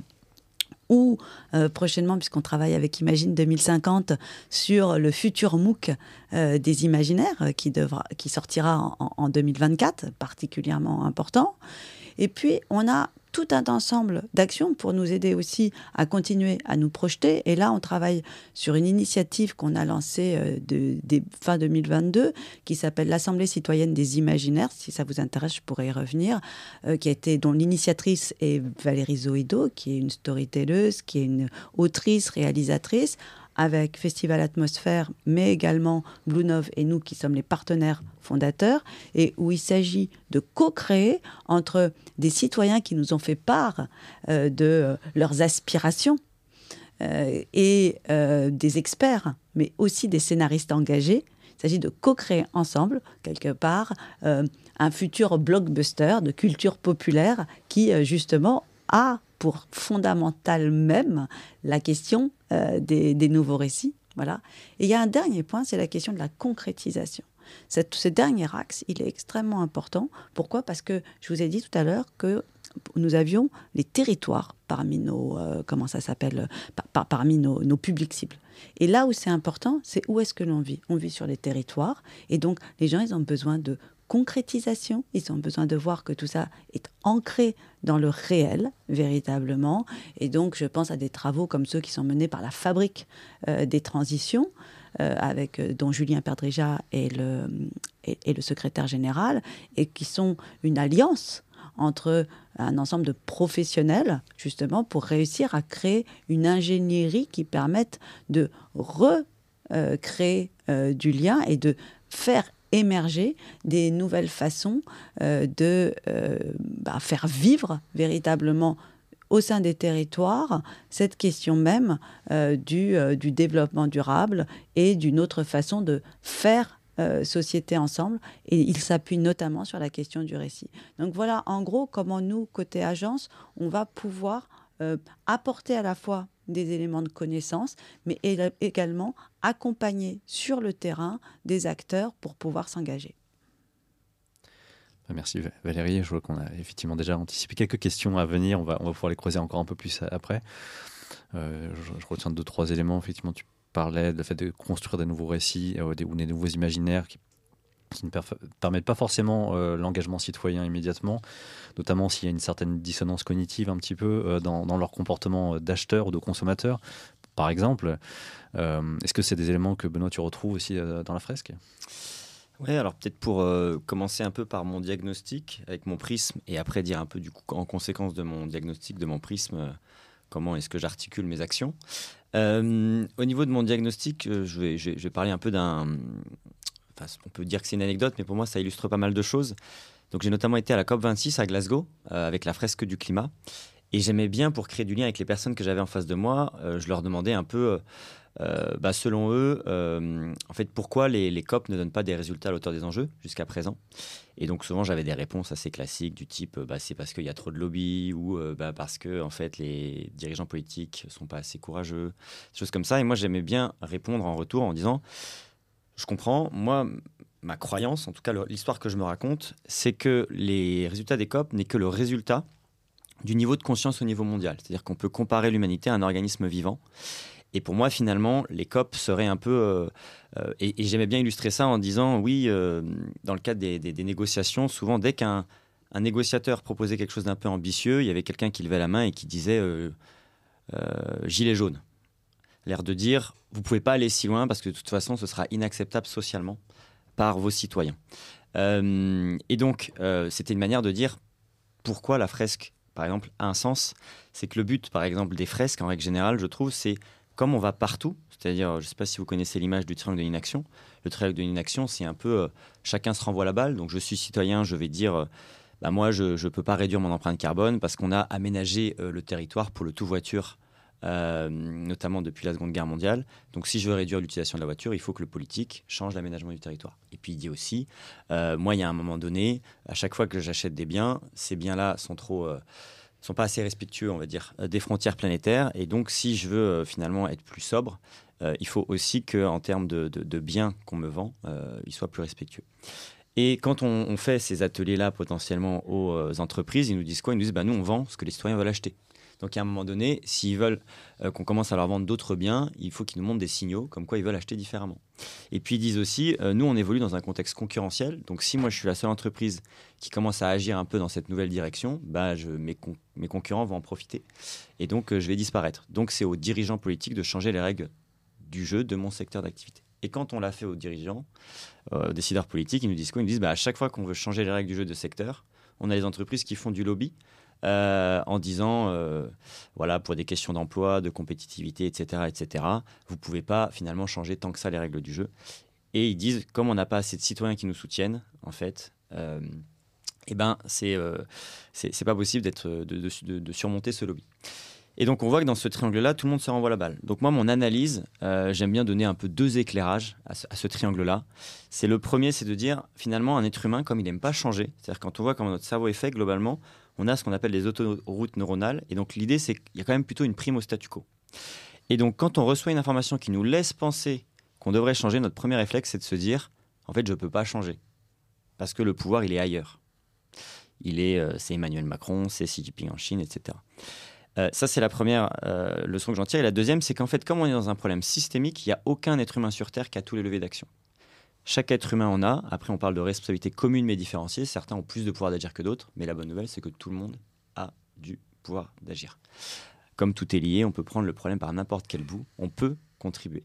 ou euh, prochainement, puisqu'on travaille avec Imagine 2050 sur le futur MOOC euh, des imaginaires euh, qui, devra, qui sortira en, en 2024, particulièrement important. Et puis, on a tout un ensemble d'actions pour nous aider aussi à continuer à nous projeter. Et là, on travaille sur une initiative qu'on a lancée euh, de, fin 2022 qui s'appelle l'Assemblée citoyenne des imaginaires. Si ça vous intéresse, je pourrais y revenir. Euh, qui a été, dont l'initiatrice est Valérie Zoido, qui est une storytelleuse, qui est une autrice, réalisatrice avec Festival Atmosphère, mais également Blue Nove et nous qui sommes les partenaires fondateurs, et où il s'agit de co-créer entre des citoyens qui nous ont fait part euh, de euh, leurs aspirations euh, et des experts, mais aussi des scénaristes engagés. Il s'agit de co-créer ensemble, quelque part, un futur blockbuster de culture populaire qui, justement, a pour fondamental même la question euh, des, nouveaux récits. Voilà. Et il y a un dernier point, c'est la question de la concrétisation. Cette, ce dernier axe, il est extrêmement important. Pourquoi? Parce que je vous ai dit tout à l'heure que nous avions les territoires parmi nos euh, comment ça s'appelle par, parmi nos, nos, publics cibles. Et là où c'est important, c'est où est-ce que l'on vit? On vit sur les territoires et donc les gens ils ont besoin de concrétisation. Ils ont besoin de voir que tout ça est ancré dans le réel, véritablement. Et donc, je pense à des travaux comme ceux qui sont menés par la Fabrique euh, des transitions, euh, avec, euh, dont Julien Perdrija est le, est, le secrétaire général, et qui sont une alliance entre un ensemble de professionnels, justement, pour réussir à créer une ingénierie qui permette de recréer du lien et de faire émerger des nouvelles façons euh, de euh, bah, faire vivre véritablement au sein des territoires cette question même euh, du, du, développement durable et d'une autre façon de faire société ensemble. Et il s'appuie notamment sur la question du récit. Donc voilà en gros comment nous, côté agence, on va pouvoir apporter à la fois des éléments de connaissance, mais également accompagner sur le terrain des acteurs pour pouvoir s'engager. Bah, merci Valérie. Je vois qu'on a effectivement déjà anticipé quelques questions à venir. On va, pouvoir les creuser encore un peu plus après. Euh, je, retiens deux, trois éléments. Effectivement, tu parlais du fait de construire des nouveaux récits euh, ou des nouveaux imaginaires qui qui ne permettent pas forcément euh, l'engagement citoyen immédiatement, notamment s'il y a une certaine dissonance cognitive un petit peu euh, dans, leur comportement d'acheteur ou de consommateur, par exemple. Euh, est-ce que c'est des éléments que Benoît tu retrouves aussi dans la fresque? Oui, alors peut-être pour commencer un peu par mon diagnostic avec mon prisme et après dire un peu du coup en conséquence de mon diagnostic, de mon prisme, comment est-ce que j'articule mes actions. au niveau de mon diagnostic, je vais parler un peu d'un on peut dire que c'est une anecdote, mais pour moi, ça illustre pas mal de choses. Donc, j'ai notamment été à la COP26 à Glasgow euh, avec la fresque du climat. Et j'aimais bien, pour créer du lien avec les personnes que j'avais en face de moi, euh, je leur demandais un peu, euh, bah, selon eux, en fait, pourquoi les, COP ne donnent pas des résultats à l'auteur des enjeux jusqu'à présent. Et donc, souvent, j'avais des réponses assez classiques du type bah, c'est parce qu'il y a trop de lobby ou bah, parce que, en fait, les dirigeants politiques sont pas assez courageux, des choses comme ça. Et moi, j'aimais bien répondre en retour en disant je comprends. Moi, ma croyance, en tout cas l'histoire que je me raconte, c'est que les résultats des COP n'est que le résultat du niveau de conscience au niveau mondial. C'est-à-dire qu'on peut comparer l'humanité à un organisme vivant. Et pour moi, finalement, les COP seraient un peu... Euh, euh, et, j'aimais bien illustrer ça en disant, oui, euh, dans le cadre des, négociations, souvent, dès qu'un un négociateur proposait quelque chose d'un peu ambitieux, il y avait quelqu'un qui levait la main et qui disait gilet jaune l'air de dire vous pouvez pas aller si loin parce que de toute façon ce sera inacceptable socialement par vos citoyens. Euh, et donc euh, c'était une manière de dire pourquoi la fresque, par exemple, a un sens. C'est que le but, par exemple, des fresques en règle générale, je trouve, c'est comme on va partout, c'est-à-dire, je ne sais pas si vous connaissez l'image du triangle de l'inaction. Le triangle de l'inaction, c'est un peu chacun se renvoie la balle. Donc je suis citoyen, je vais dire. Bah moi, je ne peux pas réduire mon empreinte carbone parce qu'on a aménagé le territoire pour le tout voiture euh, notamment depuis la Seconde Guerre mondiale. Donc si je veux réduire l'utilisation de la voiture, il faut que le politique change l'aménagement du territoire. Et puis il dit aussi, euh, moi, il y a un moment donné, à chaque fois que j'achète des biens, ces biens-là sont trop... Euh, sont pas assez respectueux, on va dire, des frontières planétaires. Et donc, si je veux finalement être plus sobre, il faut aussi qu'en termes de, biens qu'on me vend, ils soient plus respectueux. Et quand on, on fait ces ateliers-là potentiellement aux entreprises, ils nous disent quoi? Ils nous disent bah, nous, on vend ce que les citoyens veulent acheter. Donc à un moment donné, s'ils veulent euh, qu'on commence à leur vendre d'autres biens, il faut qu'ils nous montrent des signaux comme quoi ils veulent acheter différemment. Et puis ils disent aussi, euh, nous on évolue dans un contexte concurrentiel, donc si moi je suis la seule entreprise qui commence à agir un peu dans cette nouvelle direction, bah, mes concurrents vont en profiter. Et donc euh, je vais disparaître. Donc c'est aux dirigeants politiques de changer les règles du jeu de mon secteur d'activité. Et quand on l'a fait aux dirigeants, aux décideurs politiques, ils nous disent quoi? Ils nous disent bah, à chaque fois qu'on veut changer les règles du jeu de secteur, on a les entreprises qui font du lobby euh, en disant, euh, voilà, pour des questions d'emploi, de compétitivité, etc., etc., vous pouvez pas finalement changer tant que ça les règles du jeu. Et ils disent, comme on n'a pas assez de citoyens qui nous soutiennent, en fait, euh, eh ben, c'est c'est pas possible de, de, surmonter ce lobby. Et donc on voit que dans ce triangle-là, tout le monde se renvoie la balle. Donc moi, mon analyse, j'aime bien donner un peu deux éclairages à ce, triangle-là. C'est le premier, c'est de dire finalement un être humain, comme il n'aime pas changer, c'est-à-dire quand on voit comment notre cerveau est fait globalement, on a ce qu'on appelle les autoroutes neuronales. Et donc l'idée, c'est qu'il y a quand même plutôt une prime au statu quo. Et donc quand on reçoit une information qui nous laisse penser qu'on devrait changer, notre premier réflexe, c'est de se dire, en fait, je ne peux pas changer. Parce que le pouvoir, il est ailleurs. Il est, euh, c'est Emmanuel Macron, c'est Xi Jinping en Chine, etc. Euh, ça, c'est la première euh, leçon que j'en tire. Et la deuxième, c'est qu'en fait, comme on est dans un problème systémique, il n'y a aucun être humain sur Terre qui a tous les leviers d'action. Chaque être humain en a. Après, on parle de responsabilité commune mais différenciée. Certains ont plus de pouvoir d'agir que d'autres, mais la bonne nouvelle, c'est que tout le monde a du pouvoir d'agir. Comme tout est lié, on peut prendre le problème par n'importe quel bout. On peut contribuer.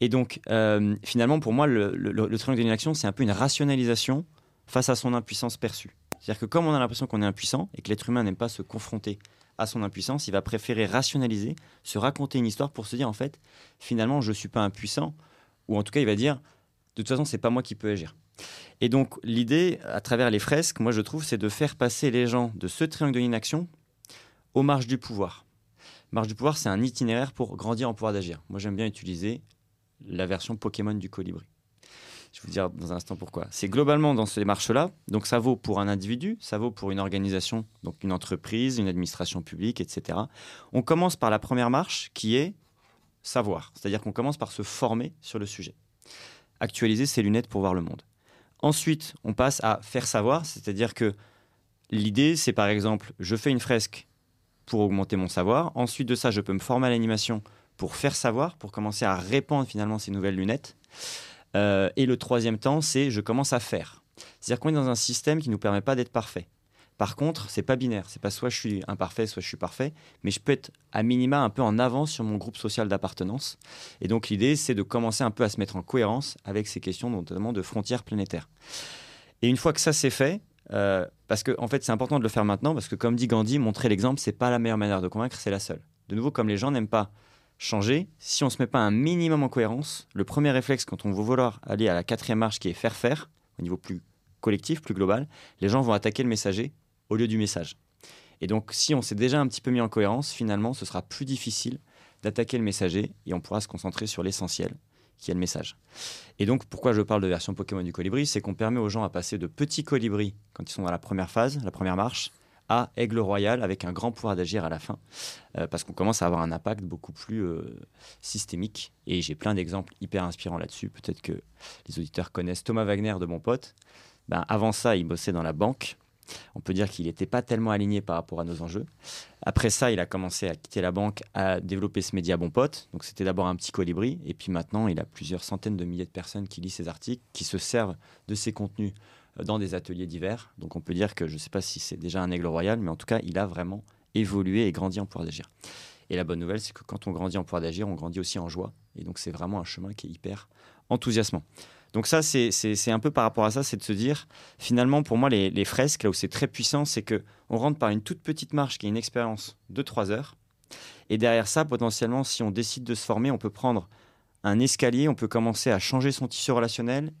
Et donc, euh, finalement, pour moi, le, le, triangle de l'inaction, c'est un peu une rationalisation face à son impuissance perçue. C'est-à-dire que comme on a l'impression qu'on est impuissant et que l'être humain n'aime pas se confronter à son impuissance, il va préférer rationaliser, se raconter une histoire pour se dire, en fait, finalement, je ne suis pas impuissant. Ou en tout cas, il va dire, de toute façon, c'est pas moi qui peux agir. Et donc, l'idée, à travers les fresques, moi je trouve, c'est de faire passer les gens de ce triangle de l'inaction aux marges du pouvoir. Marge du pouvoir, c'est un itinéraire pour grandir en pouvoir d'agir. Moi, j'aime bien utiliser la version Pokémon du colibri. Je vais vous dire dans un instant pourquoi. C'est globalement dans ces marches-là, donc ça vaut pour un individu, ça vaut pour une organisation, donc une entreprise, une administration publique, etc. On commence par la première marche qui est savoir, c'est-à-dire qu'on commence par se former sur le sujet actualiser ses lunettes pour voir le monde. Ensuite, on passe à faire savoir, c'est-à-dire que l'idée, c'est par exemple, je fais une fresque pour augmenter mon savoir. Ensuite de ça, je peux me former à l'animation pour faire savoir, pour commencer à répandre finalement ces nouvelles lunettes. Euh, et le troisième temps, c'est je commence à faire. C'est-à-dire qu'on est dans un système qui ne nous permet pas d'être parfait. Par contre, c'est pas binaire. C'est pas soit je suis imparfait, soit je suis parfait, mais je peux être à minima un peu en avance sur mon groupe social d'appartenance. Et donc l'idée, c'est de commencer un peu à se mettre en cohérence avec ces questions, notamment de frontières planétaires. Et une fois que ça c'est fait, euh, parce que en fait c'est important de le faire maintenant, parce que comme dit Gandhi, montrer l'exemple, c'est pas la meilleure manière de convaincre, c'est la seule. De nouveau, comme les gens n'aiment pas changer, si on se met pas un minimum en cohérence, le premier réflexe quand on veut vouloir aller à la quatrième marche qui est faire faire, au niveau plus collectif, plus global, les gens vont attaquer le messager au lieu du message. Et donc, si on s'est déjà un petit peu mis en cohérence, finalement, ce sera plus difficile d'attaquer le messager et on pourra se concentrer sur l'essentiel, qui est le message. Et donc, pourquoi je parle de version Pokémon du colibri C'est qu'on permet aux gens à passer de petits colibris, quand ils sont dans la première phase, la première marche, à aigle royal avec un grand pouvoir d'agir à la fin, euh, parce qu'on commence à avoir un impact beaucoup plus euh, systémique. Et j'ai plein d'exemples hyper inspirants là-dessus. Peut-être que les auditeurs connaissent Thomas Wagner de mon pote. Ben, avant ça, il bossait dans la banque. On peut dire qu'il n'était pas tellement aligné par rapport à nos enjeux. Après ça, il a commencé à quitter la banque, à développer ce média Bon Pote. Donc c'était d'abord un petit colibri, et puis maintenant, il a plusieurs centaines de milliers de personnes qui lisent ses articles, qui se servent de ses contenus euh, dans des ateliers divers. Donc on peut dire que je ne sais pas si c'est déjà un aigle royal, mais en tout cas, il a vraiment évolué et grandi en pouvoir d'agir. Et la bonne nouvelle, c'est que quand on grandit en pouvoir d'agir, on grandit aussi en joie. Et donc, c'est vraiment un chemin qui est hyper enthousiasmant. Donc ça, c'est un peu par rapport à ça, c'est de se dire, finalement, pour moi, les, fresques, là où c'est très puissant, c'est que on rentre par une toute petite marche qui est une expérience de trois heures. Et derrière ça, potentiellement, si on décide de se former, on peut prendre un escalier, on peut commencer à changer son tissu relationnel.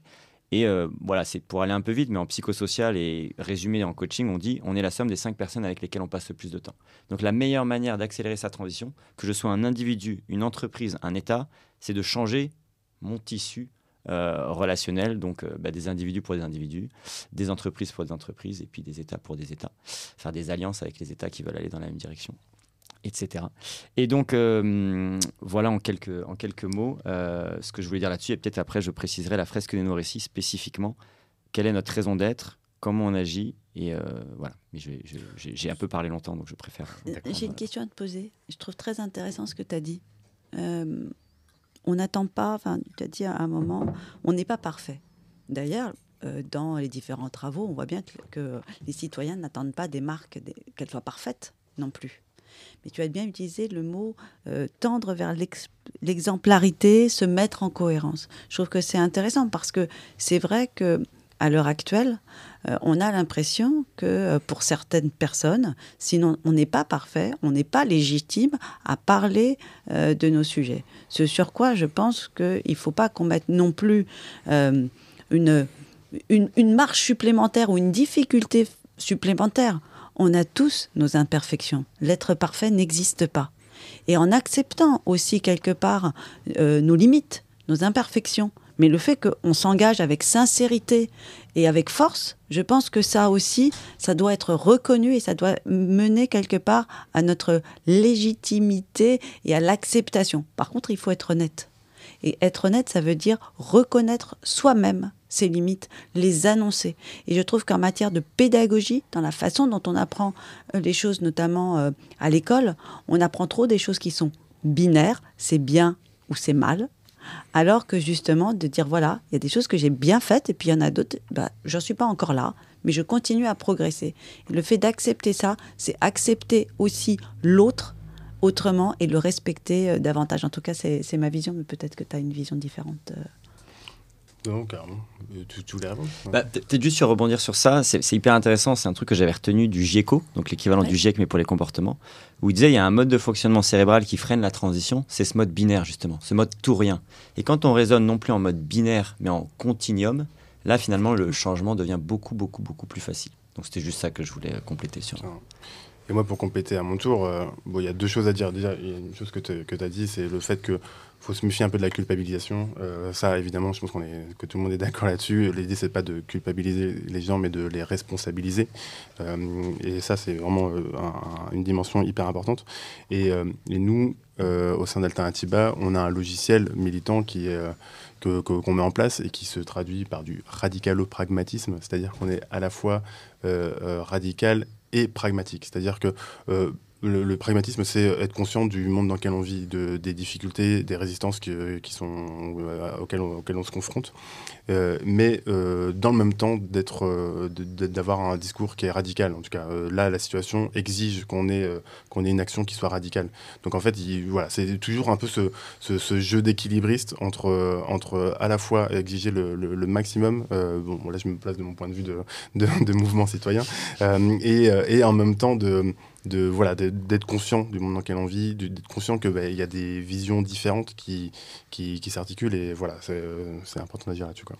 Et euh, voilà, c'est pour aller un peu vite, mais en psychosocial et résumé en coaching, on dit on est la somme des cinq personnes avec lesquelles on passe le plus de temps. Donc la meilleure manière d'accélérer sa transition, que je sois un individu, une entreprise, un État, c'est de changer mon tissu euh, relationnel, donc euh, bah, des individus pour des individus, des entreprises pour des entreprises, et puis des États pour des États. Faire des alliances avec les États qui veulent aller dans la même direction, etc. Et donc, euh, voilà en quelques, en quelques mots ce que je voulais dire là-dessus, et peut-être après je préciserai la fresque des nos récits spécifiquement. Quelle est notre raison d'être Comment on agit et voilà, mais j'ai un peu parlé longtemps, donc je préfère. J'ai une question à te poser. Je trouve très intéressant ce que tu as dit on n'attend pas, tu as dit à un moment, on n'est pas parfait. D'ailleurs, euh, dans les différents travaux, on voit bien que, les citoyens n'attendent pas des marques qu'elles soient parfaites non plus. Mais tu as bien utilisé le mot euh, tendre vers l'exemplarité, se mettre en cohérence. Je trouve que c'est intéressant parce que c'est vrai que à l'heure actuelle, euh, on a l'impression que euh, pour certaines personnes, sinon on n'est pas parfait, on n'est pas légitime à parler euh, de nos sujets. Ce sur quoi je pense qu'il ne faut pas qu'on mette non plus une, marche supplémentaire ou une difficulté supplémentaire. On a tous nos imperfections. L'être parfait n'existe pas. Et en acceptant aussi quelque part nos limites, nos imperfections, mais le fait qu'on s'engage avec sincérité et avec force, je pense que ça aussi, ça doit être reconnu et ça doit mener quelque part à notre légitimité et à l'acceptation. Par contre, il faut être honnête. Et être honnête, ça veut dire reconnaître soi-même ses limites, les annoncer. Et je trouve qu'en matière de pédagogie, dans la façon dont on apprend euh, les choses, notamment euh, à l'école, on apprend trop des choses qui sont binaires, c'est bien ou c'est mal, alors que justement de dire voilà, il y a des choses que j'ai bien faites et puis il y en a d'autres, bah, j'en suis pas encore là, mais je continue à progresser. le fait d'accepter ça, c'est accepter aussi l'autre autrement et le respecter euh, davantage. En tout cas, c'est ma vision, mais peut-être que tu as une vision différente. Non, carrément. Tu, tu voulais répondre bah, Peut-être juste sur rebondir sur ça, c'est hyper intéressant. C'est un truc que j'avais retenu du GIECO, donc l'équivalent du GIEC, mais pour les comportements, où il disait il y a un mode de fonctionnement cérébral qui freine la transition, c'est ce mode binaire, justement, ce mode tout rien. Et quand on raisonne non plus en mode binaire, mais en continuum, là, finalement, le changement devient beaucoup, beaucoup, beaucoup plus facile. Donc c'était juste ça que je voulais compléter sur. Et moi, pour compléter à mon tour, euh, bon, il y a deux choses à dire. Déjà, il y a une chose que tu as dit, c'est le fait que faut se méfier un peu de la culpabilisation. Euh, ça, évidemment, je pense qu'on est, que tout le monde est d'accord là-dessus. L'idée, c'est pas de culpabiliser les gens, mais de les responsabiliser. Euh, et ça, c'est vraiment euh, une dimension hyper importante. Et, nous, au sein d'Alternativa, on a un logiciel militant qui qu'on met en place et qui se traduit par du radicalo-pragmatisme, c'est-à-dire qu'on est à la fois radical et pragmatique. C'est-à-dire que le, pragmatisme, c'est être conscient du monde dans lequel on vit, de, des difficultés, des résistances qui, qui sont, euh, auxquelles, on, se confronte, euh, mais euh, dans le même temps d'être, d'avoir un discours qui est radical. En tout cas, là, la situation exige qu'on ait, ait une action qui soit radicale. Donc en fait, voilà, c'est toujours un peu ce, jeu d'équilibriste entre, entre à la fois exiger le, maximum, bon, là je me place de mon point de vue de, de, de mouvement citoyen, et, et en même temps de de voilà d'être conscient du monde dans lequel on vit, d'être conscient qu'il bah, y a des visions différentes qui, qui, s'articulent et voilà, c'est important à dire là-dessus. Quoi.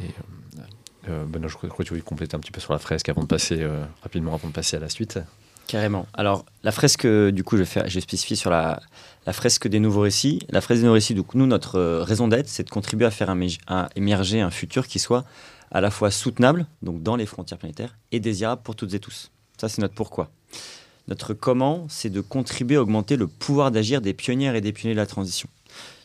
Et, euh, euh ben je crois que tu voulais compléter un petit peu sur la fresque avant de passer euh, rapidement avant de passer à la suite. Carrément. Alors la fresque, du coup, je vais, je spécifier sur la, la, fresque des nouveaux récits. La fresque des nouveaux récits, donc nous, notre euh, raison d'être, c'est de contribuer à faire un, émerger un futur qui soit à la fois soutenable, donc dans les frontières planétaires, et désirable pour toutes et tous. Ça, c'est notre pourquoi. Notre comment, c'est de contribuer à augmenter le pouvoir d'agir des pionnières et des pionniers de la transition.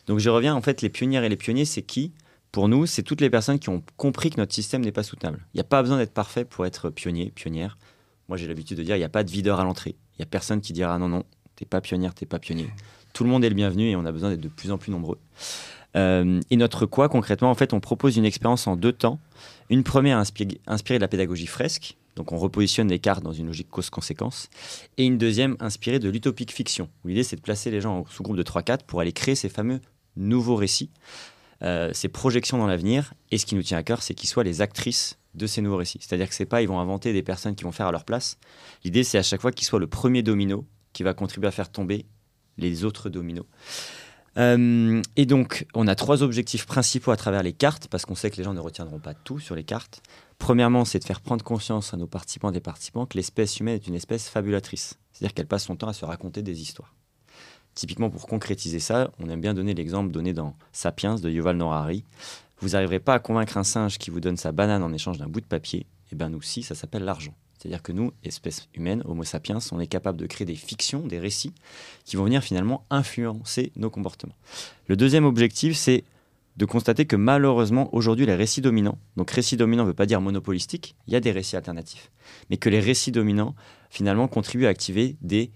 Donc je reviens, en fait, les pionnières et les pionniers, c'est qui? Pour nous, c'est toutes les personnes qui ont compris que notre système n'est pas soutenable. Il n'y a pas besoin d'être parfait pour être pionnier, pionnière. Moi, j'ai l'habitude de dire, il n'y a pas de videur à l'entrée. Il n'y a personne qui dira, non, non, t'es pas pionnière, t'es pas pionnier. Tout le monde est le bienvenu et on a besoin d'être de plus en plus nombreux. Euh, et notre quoi, concrètement, en fait, on propose une expérience en deux temps. Une première inspirée de la pédagogie fresque, Donc on repositionne les cartes dans une logique cause-conséquence. Et une deuxième inspirée de l'utopique fiction, l'idée c'est de placer les gens en sous-groupe de 3-4 pour aller créer ces fameux nouveaux récits, euh, ces projections dans l'avenir. Et ce qui nous tient à cœur, c'est qu'ils soient les actrices de ces nouveaux récits. C'est-à-dire que c'est pas ils vont inventer des personnes qui vont faire à leur place. L'idée c'est à chaque fois qu'ils soient le premier domino qui va contribuer à faire tomber les autres dominos. Euh, et donc, on a trois objectifs principaux à travers les cartes, parce qu'on sait que les gens ne retiendront pas tout sur les cartes. Premièrement, c'est de faire prendre conscience à nos participants et des participants que l'espèce humaine est une espèce fabulatrice. C'est-à-dire qu'elle passe son temps à se raconter des histoires. Typiquement, pour concrétiser ça, on aime bien donner l'exemple donné dans Sapiens de Yuval Noah Harari. Vous n'arriverez pas à convaincre un singe qui vous donne sa banane en échange d'un bout de papier. Eh bien, nous, si, ça s'appelle l'argent. C'est-à-dire que nous, espèce humaine, Homo sapiens, on est capable de créer des fictions, des récits qui vont venir finalement influencer nos comportements. Le deuxième objectif, c'est de constater que malheureusement, aujourd'hui, les récits dominants, donc récits dominants ne veut pas dire monopolistique, il y a des récits alternatifs, mais que les récits dominants, finalement, contribuent à activer des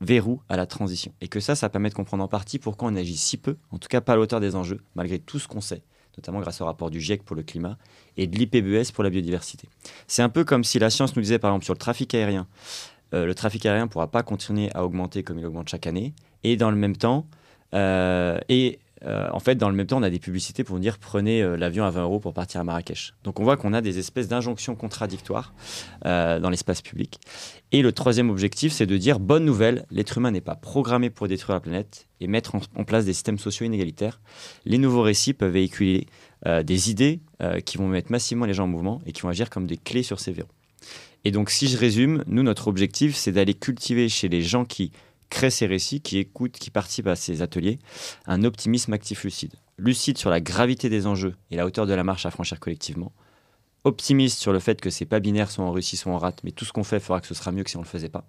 verrous à la transition. Et que ça, ça permet de comprendre en partie pourquoi on agit si peu, en tout cas pas à l'auteur des enjeux, malgré tout ce qu'on sait, notamment grâce au rapport du GIEC pour le climat et de l'IPBES pour la biodiversité. C'est un peu comme si la science nous disait, par exemple, sur le trafic aérien, euh, le trafic aérien ne pourra pas continuer à augmenter comme il augmente chaque année, et dans le même temps, euh, euh, en fait, dans le même temps, on a des publicités pour nous dire prenez l'avion à 20 euros pour partir à Marrakech. Donc on voit qu'on a des espèces d'injonctions contradictoires dans l'espace public. Et le troisième objectif, c'est de dire bonne nouvelle, l'être humain n'est pas programmé pour détruire la planète et mettre en place des systèmes sociaux inégalitaires. Les nouveaux récits peuvent véhiculer euh, des idées euh, qui vont mettre massivement les gens en mouvement et qui vont agir comme des clés sur ces verrous. Et donc, si je résume, nous, notre objectif, c'est d'aller cultiver chez les gens qui créent ces récits, qui écoutent, qui participent à ces ateliers, un optimisme actif lucide. Lucide sur la gravité des enjeux et la hauteur de la marche à franchir collectivement. Optimiste sur le fait que c'est pas binaire, soit on réussit, soit on rate, mais tout ce qu'on fait fera que ce sera mieux que si on le faisait pas.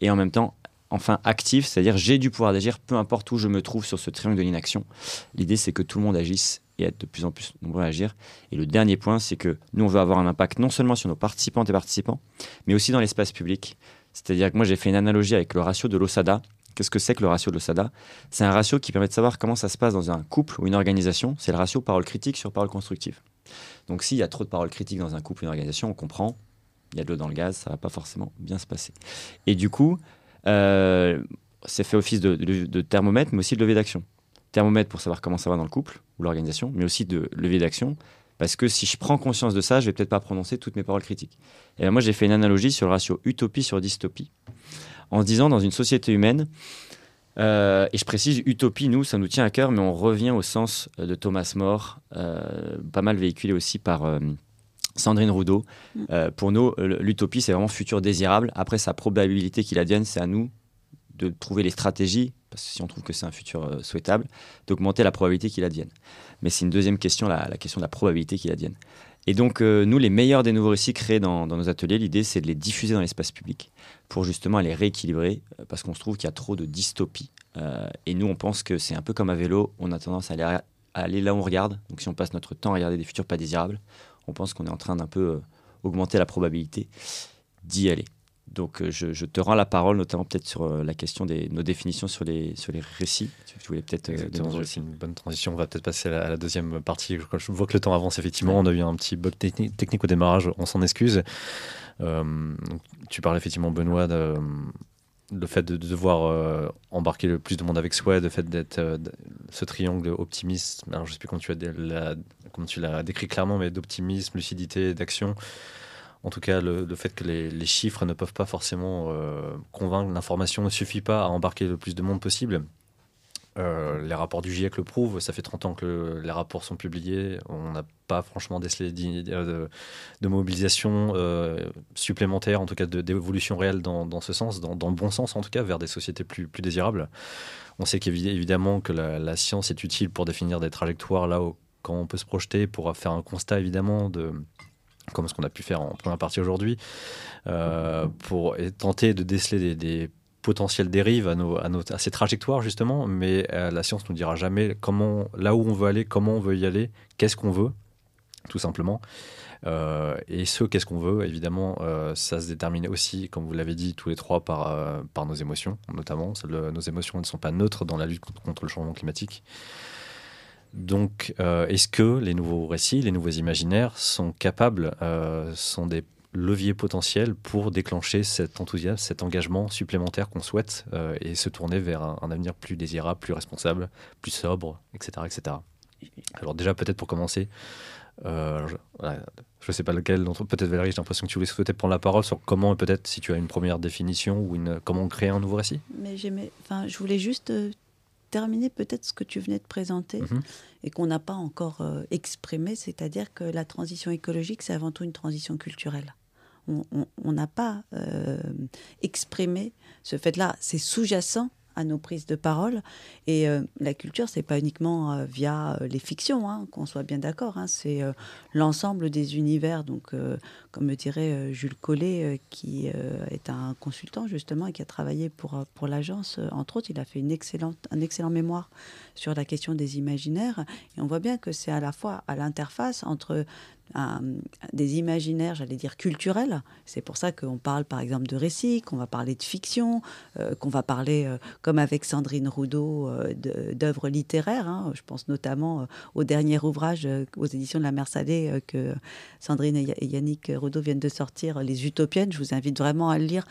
Et en même temps, enfin actif, c'est-à-dire j'ai du pouvoir d'agir peu importe où je me trouve sur ce triangle de l'inaction. L'idée, c'est que tout le monde agisse et être de plus en plus nombreux à agir. Et le dernier point, c'est que nous, on veut avoir un impact non seulement sur nos participantes et participants, mais aussi dans l'espace public. C'est-à-dire que moi, j'ai fait une analogie avec le ratio de l'OSADA. Qu'est-ce que c'est que le ratio de l'OSADA? C'est un ratio qui permet de savoir comment ça se passe dans un couple ou une organisation. C'est le ratio parole critique sur parole constructive. Donc s'il y a trop de paroles critiques dans un couple ou une organisation, on comprend, il y a de l'eau dans le gaz, ça va pas forcément bien se passer. Et du coup, euh, c'est fait office de thermomètre, mais aussi de levier d'action thermomètre pour savoir comment ça va dans le couple ou l'organisation, mais aussi de levier d'action. Parce que si je prends conscience de ça, je vais peut-être pas prononcer toutes mes paroles critiques. Et moi, j'ai fait une analogie sur le ratio utopie sur dystopie, en disant dans une société humaine, euh, et je précise, utopie, nous, ça nous tient à cœur, mais on revient au sens euh, de Thomas More, euh, pas mal véhiculé aussi par Sandrine Roudot. Mm. pour nous, l'utopie, c'est vraiment futur désirable. Après, sa probabilité qu'il advienne, c'est à nous de trouver les stratégies parce que si on trouve que c'est un futur euh, souhaitable, d'augmenter la probabilité qu'il advienne. Mais c'est une deuxième question, la, question de la probabilité qu'il advienne. Et donc, euh, nous, les meilleurs des nouveaux récits créés dans, nos ateliers, l'idée, c'est de les diffuser dans l'espace public pour justement les rééquilibrer, euh, parce qu'on se trouve qu'il y a trop de dystopie. et nous, on pense que c'est un peu comme à vélo, on a tendance à aller, là où on regarde. Donc, si on passe notre temps à regarder des futurs pas désirables, on pense qu'on est en train d'un peu augmenter la probabilité d'y aller. Donc euh, je, te rends la parole, notamment peut-être sur euh, la question de nos définitions sur les, sur les récits. Tu voulais peut-être. Euh, c'est une bonne transition. On va peut-être passer à la, deuxième partie. Je, vois que le temps avance, effectivement. On a eu un petit bug technique, au démarrage. On s'en excuse. tu parles effectivement, Benoît, de, le fait de, devoir embarquer le plus de monde avec soi, le fait d'être ce triangle optimiste. Alors, je ne sais plus comment tu, as comment tu l'as décrit clairement, mais d'optimisme, lucidité, d'action. En tout cas, le, fait que les, chiffres ne peuvent pas forcément euh, convaincre, l'information ne suffit pas à embarquer le plus de monde possible. Euh, les rapports du GIEC le prouvent, ça fait 30 ans que les rapports sont publiés, on n'a pas franchement décelé de, de, mobilisation euh, supplémentaire, en tout cas d'évolution réelle dans, ce sens, dans, le bon sens en tout cas, vers des sociétés plus, plus désirables. On sait qu'évidemment que la, la, science est utile pour définir des trajectoires là où quand on peut se projeter, pour faire un constat évidemment de, comme ce qu'on a pu faire en première partie aujourd'hui, euh, pour tenter de déceler des, potentielles dérives à, nos, à, ces trajectoires justement, mais euh, la science nous dira jamais comment, là où on veut aller, comment on veut y aller, qu'est-ce qu'on veut, tout simplement. Euh, et ce qu'est-ce qu'on veut, évidemment, ça se détermine aussi, comme vous l'avez dit tous les trois, par, par nos émotions, notamment. nos émotions ne sont pas neutres dans la lutte contre le changement climatique. Donc, euh, est-ce que les nouveaux récits, les nouveaux imaginaires sont capables, euh, sont des levier potentiel pour déclencher cet enthousiasme, cet engagement supplémentaire qu'on souhaite euh, et se tourner vers un, avenir plus désirable, plus responsable, plus sobre, etc. etc. Alors déjà, peut-être pour commencer, je ne sais pas lequel d'entre peut-être Valérie, j'ai l'impression que tu voulais souhaiter prendre la parole sur comment, peut-être si tu as une première définition ou une, comment créer un nouveau récit. Mais je voulais juste terminer peut-être ce que tu venais de présenter mhm. et qu'on n'a pas encore euh, exprimé, c'est-à-dire que la transition écologique, c'est avant tout une transition culturelle. On n'a pas exprimé ce fait-là, c'est sous-jacent à nos prises de parole. Et euh, la culture, c'est pas uniquement euh, via euh, les fictions, hein, qu'on soit bien d'accord. Hein, c'est l'ensemble des univers. Donc, comme me dirait Jules Collet, qui est un consultant justement et qui a travaillé pour, pour l'agence, entre autres, il a fait une excellente, un excellent mémoire sur la question des imaginaires. Et on voit bien que c'est à la fois à l'interface entre des imaginaires, j'allais dire culturels. C'est pour ça qu'on parle par exemple de récits, qu'on va parler de fiction, euh, qu'on va parler, euh, comme avec Sandrine Roudot, euh, d'œuvres littéraires. Hein. Je pense notamment au dernier ouvrage aux éditions de la Mer Salée que Sandrine et Yannick Roudot viennent de sortir, Les Utopiennes. Je vous invite vraiment à le lire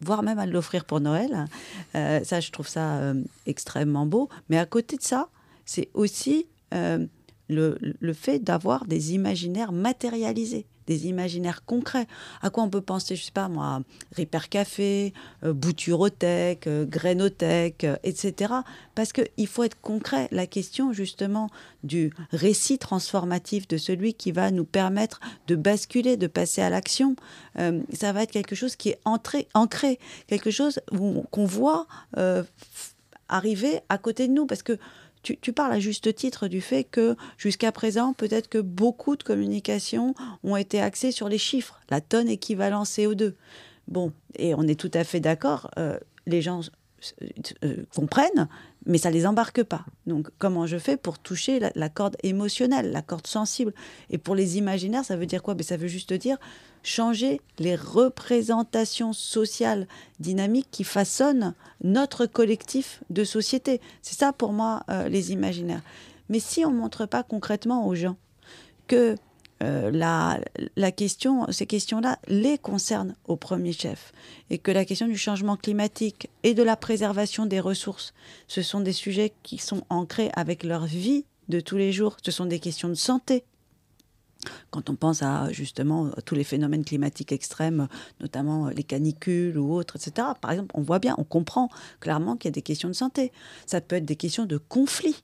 voire même à l'offrir pour Noël. ça, je trouve ça extrêmement beau. Mais à côté de ça, c'est aussi le, fait d'avoir des imaginaires matérialisés, des imaginaires concrets. À quoi on peut penser, je sais pas moi, Ripper Café, euh, Bouturothèque, euh, euh, etc. Parce qu'il faut être concret. La question justement du récit transformatif de celui qui va nous permettre de basculer, de passer à l'action, ça va être quelque chose qui est entré, ancré, quelque chose qu'on voit arriver à côté de nous. Parce que tu, parles à juste titre du fait que jusqu'à présent, peut-être que beaucoup de communications ont été axées sur les chiffres, la tonne équivalent CO2. Bon, et on est tout à fait d'accord, euh, les gens euh, comprennent, mais ça les embarque pas. Donc, comment je fais pour toucher la, corde émotionnelle, la corde sensible? Et pour les imaginaires, ça veut dire quoi? Ben, Ça veut juste dire changer les représentations sociales dynamiques qui façonnent notre collectif de société. C'est ça pour moi euh, les imaginaires. Mais si on ne montre pas concrètement aux gens que euh, la, la, question, ces questions-là les concernent au premier chef et que la question du changement climatique et de la préservation des ressources, ce sont des sujets qui sont ancrés avec leur vie de tous les jours, ce sont des questions de santé, quand on pense à justement tous les phénomènes climatiques extrêmes, notamment les canicules ou autres, etc., par exemple, on voit bien, on comprend clairement qu'il y a des questions de santé. Ça peut être des questions de conflit.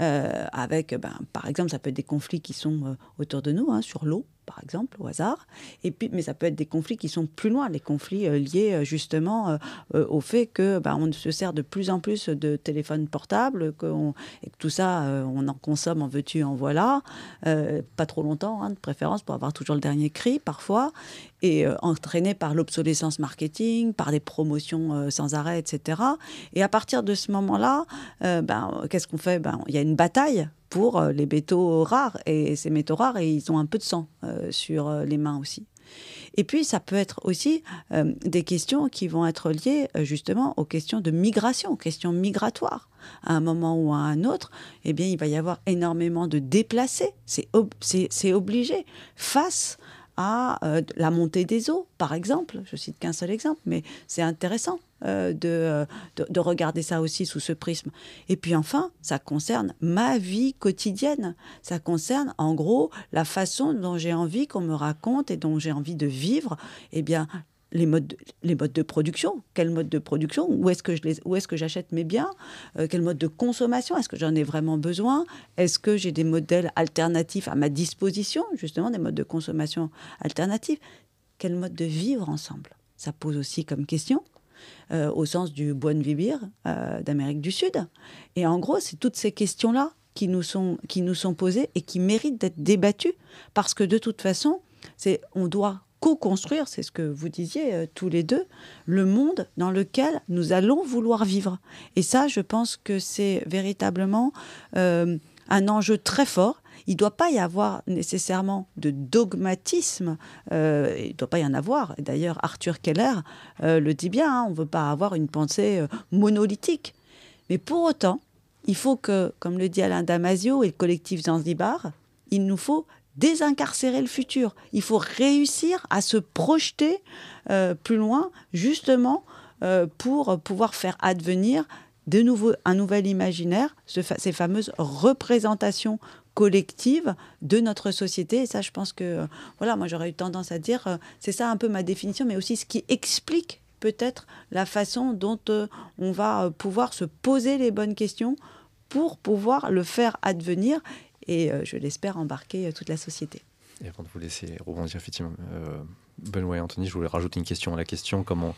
Euh, avec, ben, par exemple, ça peut être des conflits qui sont euh, autour de nous, hein, sur l'eau, par exemple, au hasard. Et puis, mais ça peut être des conflits qui sont plus loin, les conflits euh, liés euh, justement euh, au fait que bah, on se sert de plus en plus de téléphones portables, et que tout ça, on en consomme en veux-tu, en voilà, pas trop longtemps, hein, de préférence, pour avoir toujours le dernier cri parfois, et entraîné par l'obsolescence marketing, par des promotions sans arrêt, etc. Et à partir de ce moment-là, ben, qu'est-ce qu'on fait? Ben, Il y a une bataille pour euh, les métaux rares. Et ces métaux rares, et ils ont un peu de sang euh, sur euh, les mains aussi. Et puis, ça peut être aussi des questions qui vont être liées justement aux questions de migration, aux questions migratoires. À un moment ou à un autre, eh bien, il va y avoir énormément de déplacés. C'est obligé face à euh, la montée des eaux, par exemple. Je cite qu'un seul exemple, mais c'est intéressant euh, euh, de, de, regarder ça aussi sous ce prisme. Et puis enfin, ça concerne ma vie quotidienne. Ça concerne en gros la façon dont j'ai envie qu'on me raconte et dont j'ai envie de vivre. Eh bien, les modes, les modes de production. Quel mode de production? Où est-ce que je où est-ce que j'achète mes biens? Euh, Quel mode de consommation? Est-ce que j'en ai vraiment besoin? Est-ce que j'ai des modèles alternatifs à ma disposition? Justement, des modes de consommation alternatifs. Quel mode de vivre ensemble? Ça pose aussi comme question. Euh, au sens du Buen Vivir euh, d'Amérique du Sud. Et en gros, c'est toutes ces questions-là qui nous sont qui nous sont posées et qui méritent d'être débattues parce que de toute façon, c'est on doit co-construire, c'est ce que vous disiez euh, tous les deux, le monde dans lequel nous allons vouloir vivre. Et ça, je pense que c'est véritablement euh, un enjeu très fort. Il ne doit pas y avoir nécessairement de dogmatisme, euh, il ne doit pas y en avoir. D'ailleurs, Arthur Keller le dit bien, hein, on ne veut pas avoir une pensée monolithique. Mais pour autant, il faut que, comme le dit Alain Damasio et le collectif Zanzibar, il nous faut désincarcérer le futur. Il faut réussir à se projeter euh, plus loin, justement, euh, pour pouvoir faire advenir de nouveau un nouvel imaginaire, ces fameuses représentations collectives de notre société. Et ça, je pense que, euh, voilà, moi j'aurais eu tendance à dire, c'est ça un peu ma définition, mais aussi ce qui explique peut-être la façon dont on va pouvoir se poser les bonnes questions pour pouvoir le faire advenir et, je l'espère, embarquer toute la société. Et avant de vous laisser rebondir, effectivement, Benoît et Anthony, je voulais rajouter une question à la question comment.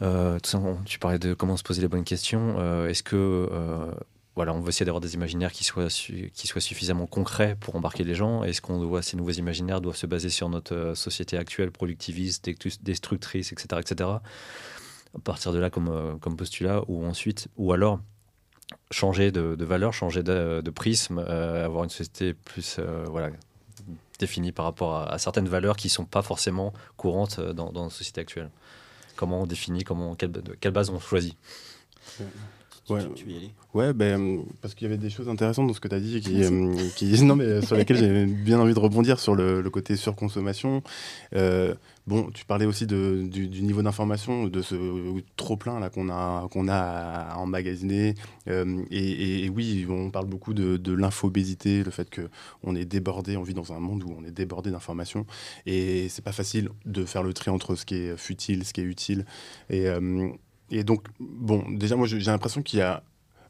Euh, tu parlais de comment se poser les bonnes questions. Euh, est-ce que euh, voilà, on veut essayer d'avoir des imaginaires qui soient, qui soient suffisamment concrets pour embarquer les gens? Est-ce qu'on doit ces nouveaux imaginaires doivent se baser sur notre société actuelle, productiviste, destructrice, etc., etc. À partir de là, comme, comme postulat, ou ensuite, ou alors changer de, valeur, changer de, de prisme, avoir une société plus voilà définie par rapport à, certaines valeurs qui ne sont pas forcément courantes euh, dans, dans, la société actuelle. Comment on définit, comment, quelle, quelle base on choisit? Ouais, ouais ben, parce qu'il y avait des choses intéressantes dans ce que tu as dit qui, euh, qui, (laughs) non, mais sur lesquelles j'ai bien envie de rebondir sur le, côté surconsommation. Euh, bon, tu parlais aussi du, niveau d'information, de ce trop-plein qu'on a, qu'on a à emmagasiner. Euh, et, oui, on parle beaucoup de, l'infobésité, le fait qu'on est débordé, on vit dans un monde où on est débordé d'informations. Et c'est pas facile de faire le tri entre ce qui est futile, ce qui est utile. Et et donc, bon, déjà, moi, j'ai l'impression qu'il y a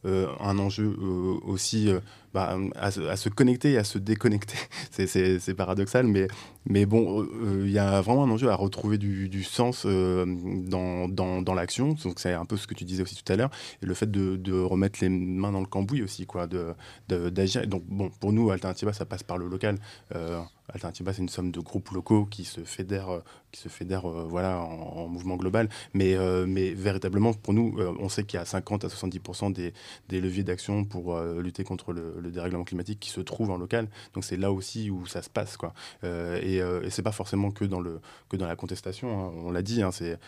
euh, un enjeu euh, aussi euh, bah, à, se connecter et à se déconnecter. (laughs) c'est paradoxal, mais, mais bon, il y a vraiment un enjeu à retrouver du, sens dans, dans, dans l'action. Donc, c'est un peu ce que tu disais aussi tout à l'heure. Le fait de, de, remettre les mains dans le cambouis aussi, quoi, d'agir. Donc, bon, pour nous, Alternativa, ça passe par le local. Alternativa, c'est une somme de groupes locaux qui se fédèrent, qui se fédèrent voilà, en, mouvement global. Mais, mais véritablement, pour nous, on sait qu'il y a 50 à 70% des, des leviers d'action pour lutter contre le, le dérèglement climatique qui se trouve en local. Donc c'est là aussi où ça se passe. Quoi. Euh, et, euh, et c'est pas forcément que dans, le, que dans la contestation. Hein. On l'a dit, hein, c'est,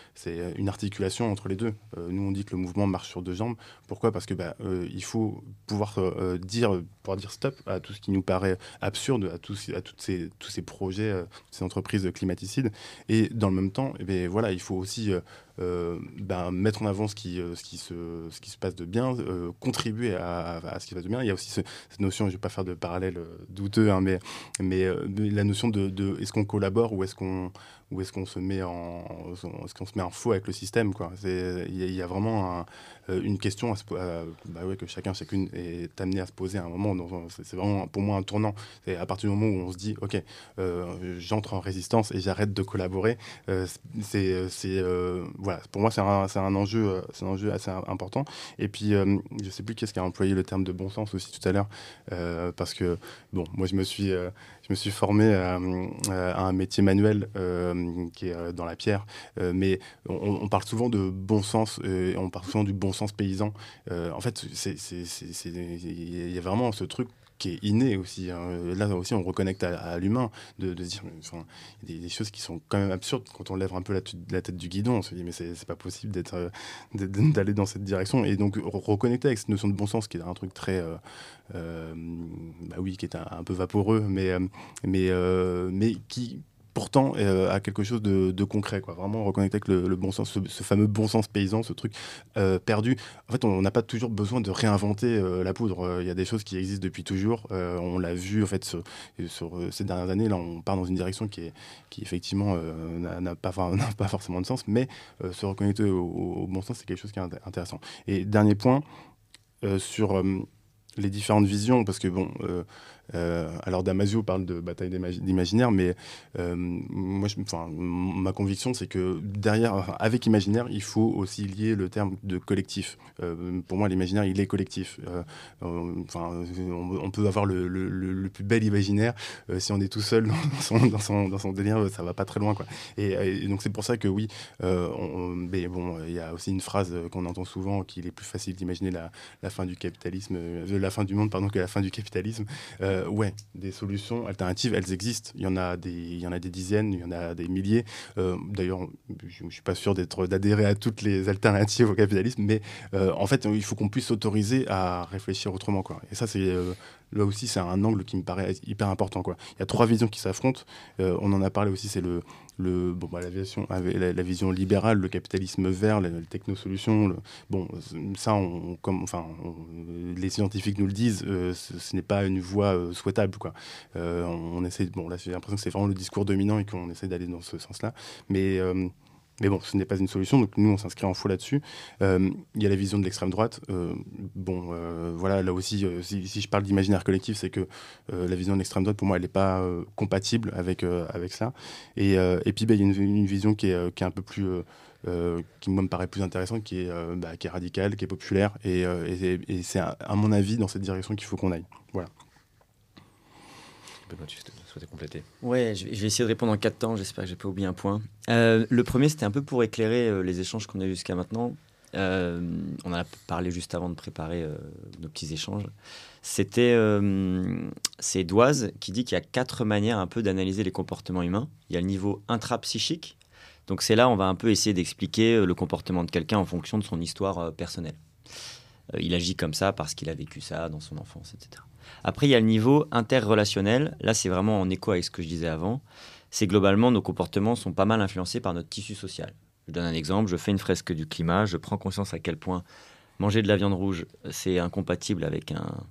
une articulation entre les deux. Euh, nous, on dit que le mouvement marche sur deux jambes. Pourquoi? Parce que bah, il faut pouvoir dire, pouvoir dire stop à tout ce qui nous paraît absurde, à, tous, à toutes ces, tous ces projets, ces entreprises climaticides. Et dans le même temps, eh voilà, il faut aussi euh, ben, mettre en avant ce qui, euh, ce, qui se, passe de bien, euh, contribuer à, ce qui se passe de bien. Il y a aussi cette notion, je ne vais pas faire de parallèle douteux, hein, mais, la notion de, est-ce qu'on collabore ou est-ce qu'on se met en est-ce se met en faux avec le système il y, a vraiment une question bah que chacun chacune est amené à se poser à un moment c'est vraiment pour moi un tournant c'est à partir du moment où on se dit ok j'entre en résistance et j'arrête de collaborer c'est c'est voilà, pour moi, c'est un, un, enjeu, euh, un enjeu assez important. Et puis, euh, je sais plus qui est-ce qui a employé le terme de bon sens aussi tout à l'heure, euh, parce que, bon, moi, je me suis, je me suis formé à, un métier manuel qui est dans la pierre, mais on, parle souvent de bon sens, on parle souvent du bon sens paysan. en fait, il y a vraiment ce truc qui est inné aussi. Hein. Là aussi, on reconnecte à, l'humain, de, dire, enfin, a des, choses qui sont quand même absurdes quand on lève un peu la, tête du guidon. On se dit, mais c'est pas possible d'être, euh, (laughs) d'aller dans cette direction. Et donc, reconnecter avec cette notion de bon sens, qui est un truc très, euh, euh, bah oui, qui est un, peu vaporeux, mais, mais, mais qui pourtant euh, à quelque chose de, concret, quoi. Vraiment reconnecter avec le, bon sens, ce, fameux bon sens paysan, ce truc euh, perdu. En fait, on n'a pas toujours besoin de réinventer euh, la poudre. Il y a des choses qui existent depuis toujours. on l'a vu en fait sur, ces dernières années. Là, on part dans une direction qui est qui effectivement (laughs) n'a pas, forcément de sens, mais se reconnecter au, au, bon sens, c'est quelque chose qui est intéressant. Et dernier point sur les différentes visions, parce que bon, alors Damasio parle de bataille d'imaginaire, mais euh, moi, ma conviction, c'est que derrière, avec imaginaire, il faut aussi lier le terme de collectif. pour moi, l'imaginaire, il est collectif. enfin, on, peut avoir le, plus bel imaginaire si on est tout seul (laughs) dans son, délire, ça va pas très loin, quoi. Et, donc c'est pour ça que oui, mais bon, il y a aussi une phrase qu'on entend souvent qu'il est plus facile d'imaginer la, fin du capitalisme la fin du monde pardon, que la fin du capitalisme. Euh, ouais, des solutions alternatives, elles existent. Il y en a des, il y en a des dizaines, il y en a des milliers. Euh, d'ailleurs, je ne suis pas sûr d'adhérer à toutes les alternatives au capitalisme, mais euh, en fait, il faut qu'on puisse s'autoriser à réfléchir autrement. Quoi. Et ça, c'est là aussi, c'est un angle qui me paraît hyper important. Il y a trois visions qui s'affrontent. Euh, on en a parlé aussi, c'est le, le, bon, bah, la, vision, la, la, vision libérale, le capitalisme vert, les, les technosolutions. bon, ça, comme, enfin, les scientifiques nous le disent, euh, ce, n'est pas une voie euh, souhaitable. On, essaie, bon, là, j'ai l'impression que c'est vraiment le discours dominant et qu'on essaie d'aller dans ce sens-là. Mais mais bon, ce n'est pas une solution, donc nous, on s'inscrit en faux là-dessus. Euh, il y a la vision de l'extrême droite. Euh, bon, euh, voilà, là aussi, si, je parle d'imaginaire collectif, c'est que la vision de l'extrême droite, pour moi, elle n'est pas compatible avec, avec ça. Et, et puis, bah, il y a une, vision qui est, qui est un peu plus... qui moi me paraît plus intéressante, qui est, bah, qui est radicale, qui est populaire, et, et, et c'est à, à, mon avis dans cette direction qu'il faut qu'on aille. Voilà. Souhaitais compléter Ouais, je vais, essayer de répondre en quatre temps. J'espère que j'ai pas oublié un point. Euh, le premier, c'était un peu pour éclairer euh, les échanges qu'on a eu jusqu'à maintenant. Euh, on en a parlé juste avant de préparer nos petits échanges. C'était c'est Doise qui dit qu'il y a quatre manières un peu d'analyser les comportements humains. Il y a le niveau intrapsychique. Donc c'est là on va un peu essayer d'expliquer le comportement de quelqu'un en fonction de son histoire personnelle. il agit comme ça parce qu'il a vécu ça dans son enfance, etc. Après, il y a le niveau interrelationnel. Là, c'est vraiment en écho avec ce que je disais avant. C'est globalement, nos comportements sont pas mal influencés par notre tissu social. Je donne un exemple, je fais une fresque du climat, je prends conscience à quel point manger de la viande rouge, c'est incompatible avec un,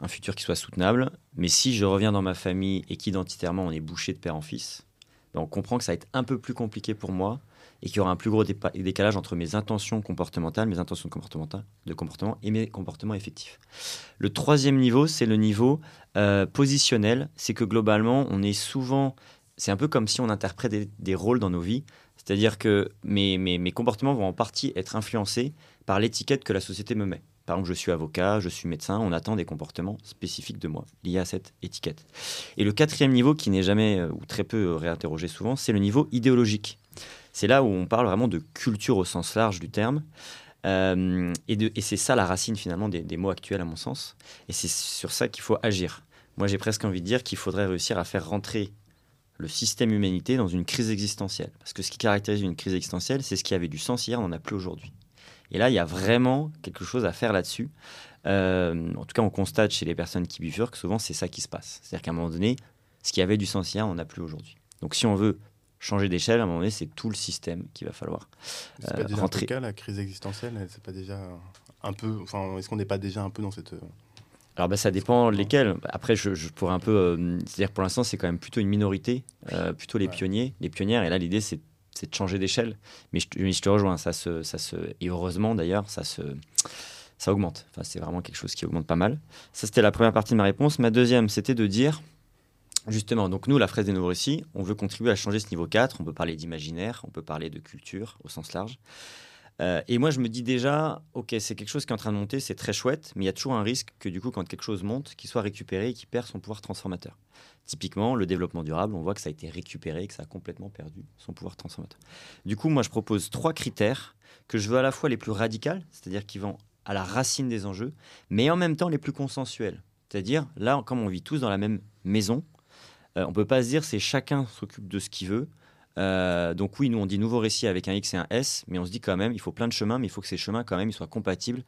un futur qui soit soutenable. Mais si je reviens dans ma famille et qu'identitairement on est bouché de père en fils, ben on comprend que ça va être un peu plus compliqué pour moi et qu'il y aura un plus gros décalage entre mes intentions comportementales, mes intentions de comportement et mes comportements effectifs. Le troisième niveau, c'est le niveau euh, positionnel. C'est que globalement, on est souvent, c'est un peu comme si on interprétait des, rôles dans nos vies. C'est-à-dire que mes, mes, mes, comportements vont en partie être influencés par l'étiquette que la société me met. Par exemple, je suis avocat, je suis médecin, on attend des comportements spécifiques de moi liés à cette étiquette. Et le quatrième niveau, qui n'est jamais euh, ou très peu euh, réinterrogé souvent, c'est le niveau idéologique. C'est là où on parle vraiment de culture au sens large du terme. Euh, et, et c'est ça la racine finalement des, mots actuels à mon sens. Et c'est sur ça qu'il faut agir. Moi j'ai presque envie de dire qu'il faudrait réussir à faire rentrer le système humanité dans une crise existentielle. Parce que ce qui caractérise une crise existentielle, c'est ce qui avait du sens hier, on n'en a plus aujourd'hui. Et là, il y a vraiment quelque chose à faire là-dessus. Euh, en tout cas, on constate chez les personnes qui bifurquent que souvent c'est ça qui se passe. C'est-à-dire qu'à un moment donné, ce qui avait du sens hier, on n'en a plus aujourd'hui. Donc si on veut changer d'échelle, à un moment donné, c'est tout le système qu'il va falloir euh, pas déjà rentrer. Peu le cas, la crise existentielle, c'est pas déjà un peu, enfin, est-ce qu'on n'est pas déjà un peu dans cette alors bah, ça dépend lesquels. Après, je, je pourrais un peu, euh, c'est-à-dire pour l'instant, c'est quand même plutôt une minorité, euh, plutôt les ouais. pionniers, les pionnières. Et là, l'idée, c'est, c'est de changer d'échelle. Mais je, je, te rejoins, ça se, ça se, et heureusement d'ailleurs, ça se, ça augmente. Enfin, c'est vraiment quelque chose qui augmente pas mal. Ça, c'était la première partie de ma réponse. Ma deuxième, c'était de dire, Justement, donc nous, la fraise des nouveaux récits, on veut contribuer à changer ce niveau 4. On peut parler d'imaginaire, on peut parler de culture au sens large. Euh, et moi, je me dis déjà, ok, c'est quelque chose qui est en train de monter, c'est très chouette, mais il y a toujours un risque que du coup, quand quelque chose monte, qu'il soit récupéré et qu'il perd son pouvoir transformateur. Typiquement, le développement durable, on voit que ça a été récupéré, que ça a complètement perdu son pouvoir transformateur. Du coup, moi, je propose trois critères que je veux à la fois les plus radicaux, c'est-à-dire qui vont à la racine des enjeux, mais en même temps les plus consensuels. C'est-à-dire, là, comme on vit tous dans la même maison, euh, on peut pas se dire c'est chacun s'occupe de ce qu'il veut. Euh, donc oui, nous on dit nouveau récit avec un X et un S, mais on se dit quand même, il faut plein de chemins, mais il faut que ces chemins quand même ils soient compatibles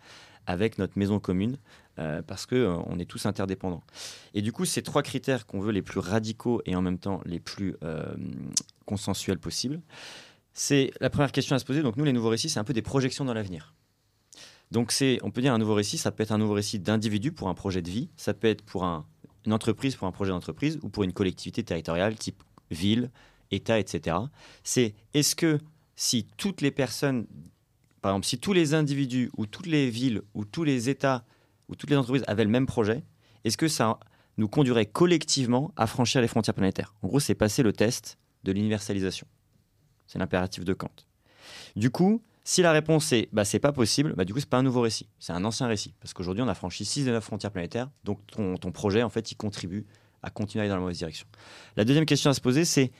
avec notre maison commune, euh, parce que on est tous interdépendants. Et du coup, ces trois critères qu'on veut les plus radicaux et en même temps les plus consensuels possibles, c'est la première question à se poser. Donc nous, les nouveaux récits, c'est un peu des projections dans l'avenir. Donc c'est, on peut dire un nouveau récit, ça peut être un nouveau récit d'individu pour un projet de vie, ça peut être pour un, une entreprise pour un projet d'entreprise ou pour une collectivité territoriale type ville, État, etc. C'est est-ce que si toutes les personnes, par exemple, si tous les individus ou toutes les villes ou tous les États ou toutes les entreprises avaient le même projet, est-ce que ça nous conduirait collectivement à franchir les frontières planétaires? En gros, c'est passer le test de l'universalisation. C'est l'impératif de Kant. Du coup, si la réponse est bah, c'est pas possible, bah, du coup, c'est pas un nouveau récit, c'est un ancien récit. Parce qu'aujourd'hui, on a franchi 6 de 9 frontières planétaires, donc ton, ton, projet, en fait, il contribue à continuer à aller dans la mauvaise direction. La deuxième question à se poser, c'est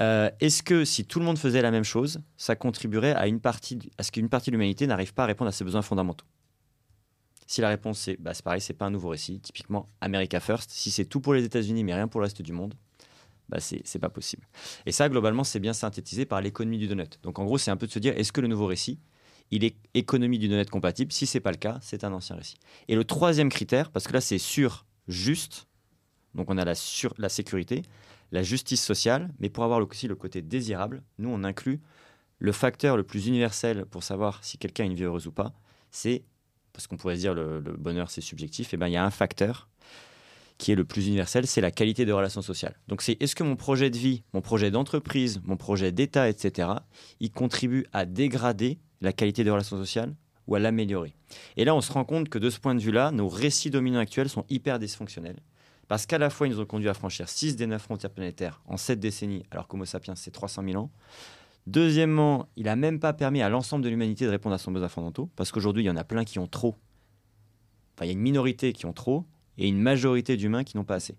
euh, est-ce que si tout le monde faisait la même chose, ça contribuerait à, une partie, à ce qu'une partie de l'humanité n'arrive pas à répondre à ses besoins fondamentaux? Si la réponse est bah, c'est pareil, c'est pas un nouveau récit, typiquement America First, si c'est tout pour les États-Unis mais rien pour le reste du monde, bah c'est pas possible. Et ça, globalement, c'est bien synthétisé par l'économie du donut. Donc en gros, c'est un peu de se dire, est-ce que le nouveau récit, il est économie du non-être compatible? Si c'est pas le cas, c'est un ancien récit. Et le troisième critère, parce que là c'est sûr, juste, donc on a la, sur, la sécurité, la justice sociale, mais pour avoir aussi le côté désirable, nous on inclut le facteur le plus universel pour savoir si quelqu'un a une vie heureuse ou pas, c'est, parce qu'on pourrait se dire le, le bonheur c'est subjectif, et eh ben il y a un facteur qui est le plus universel, c'est la qualité de relations sociales. Donc c'est est-ce que mon projet de vie, mon projet d'entreprise, mon projet d'État, etc., il contribue à dégrader la qualité des relations sociales ou à l'améliorer? Et là, on se rend compte que de ce point de vue-là, nos récits dominants actuels sont hyper dysfonctionnels. Parce qu'à la fois, ils nous ont conduit à franchir 6 des 9 frontières planétaires en 7 décennies, alors qu'Homo sapiens, c'est 300 000 ans. Deuxièmement, il n'a même pas permis à l'ensemble de l'humanité de répondre à son besoin fondamentaux, parce qu'aujourd'hui, il y en a plein qui ont trop. Enfin, il y a une minorité qui ont trop, et une majorité d'humains qui n'ont pas assez.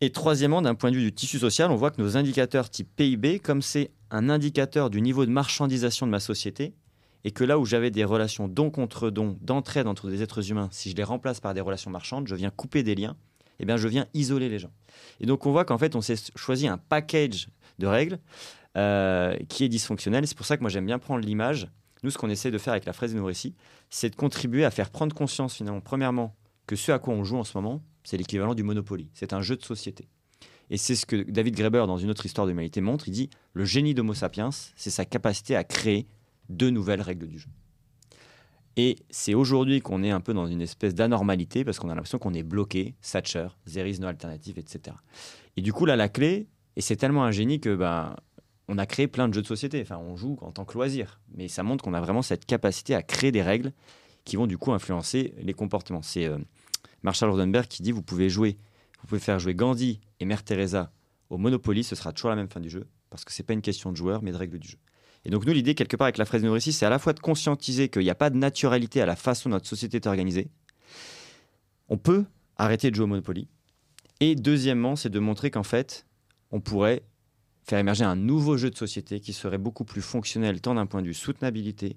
Et troisièmement, d'un point de vue du tissu social, on voit que nos indicateurs type PIB, comme c'est un indicateur du niveau de marchandisation de ma société, et que là où j'avais des relations don contre don, d'entraide entre des êtres humains, si je les remplace par des relations marchandes, je viens couper des liens, et eh bien je viens isoler les gens. Et donc on voit qu'en fait on s'est choisi un package de règles euh, qui est dysfonctionnel. C'est pour ça que moi j'aime bien prendre l'image. Nous, ce qu'on essaie de faire avec la fraise de nos récits, c'est de contribuer à faire prendre conscience finalement, premièrement, que ce à quoi on joue en ce moment, c'est l'équivalent du Monopoly. C'est un jeu de société. Et c'est ce que David Graeber, dans une autre histoire de l'humanité, montre. Il dit le génie d'Homo sapiens, c'est sa capacité à créer de nouvelles règles du jeu. Et c'est aujourd'hui qu'on est un peu dans une espèce d'anormalité parce qu'on a l'impression qu'on est bloqué, Thatcher, there no alternative, etc. Et du coup, là, la clé, et c'est tellement un génie que ben, on a créé plein de jeux de société. Enfin, on joue en tant que loisir. Mais ça montre qu'on a vraiment cette capacité à créer des règles qui vont du coup influencer les comportements. C'est euh, Marshall Rosenberg qui dit vous pouvez jouer, vous pouvez faire jouer Gandhi et Mère Teresa au Monopoly, ce sera toujours la même fin du jeu parce que c'est pas une question de joueur mais de règles du jeu. Et donc nous l'idée quelque part avec la fraise de récits, c'est à la fois de conscientiser qu'il n'y a pas de naturalité à la façon dont notre société est organisée. On peut arrêter de jouer au Monopoly. Et deuxièmement, c'est de montrer qu'en fait, on pourrait faire émerger un nouveau jeu de société qui serait beaucoup plus fonctionnel tant d'un point de vue soutenabilité,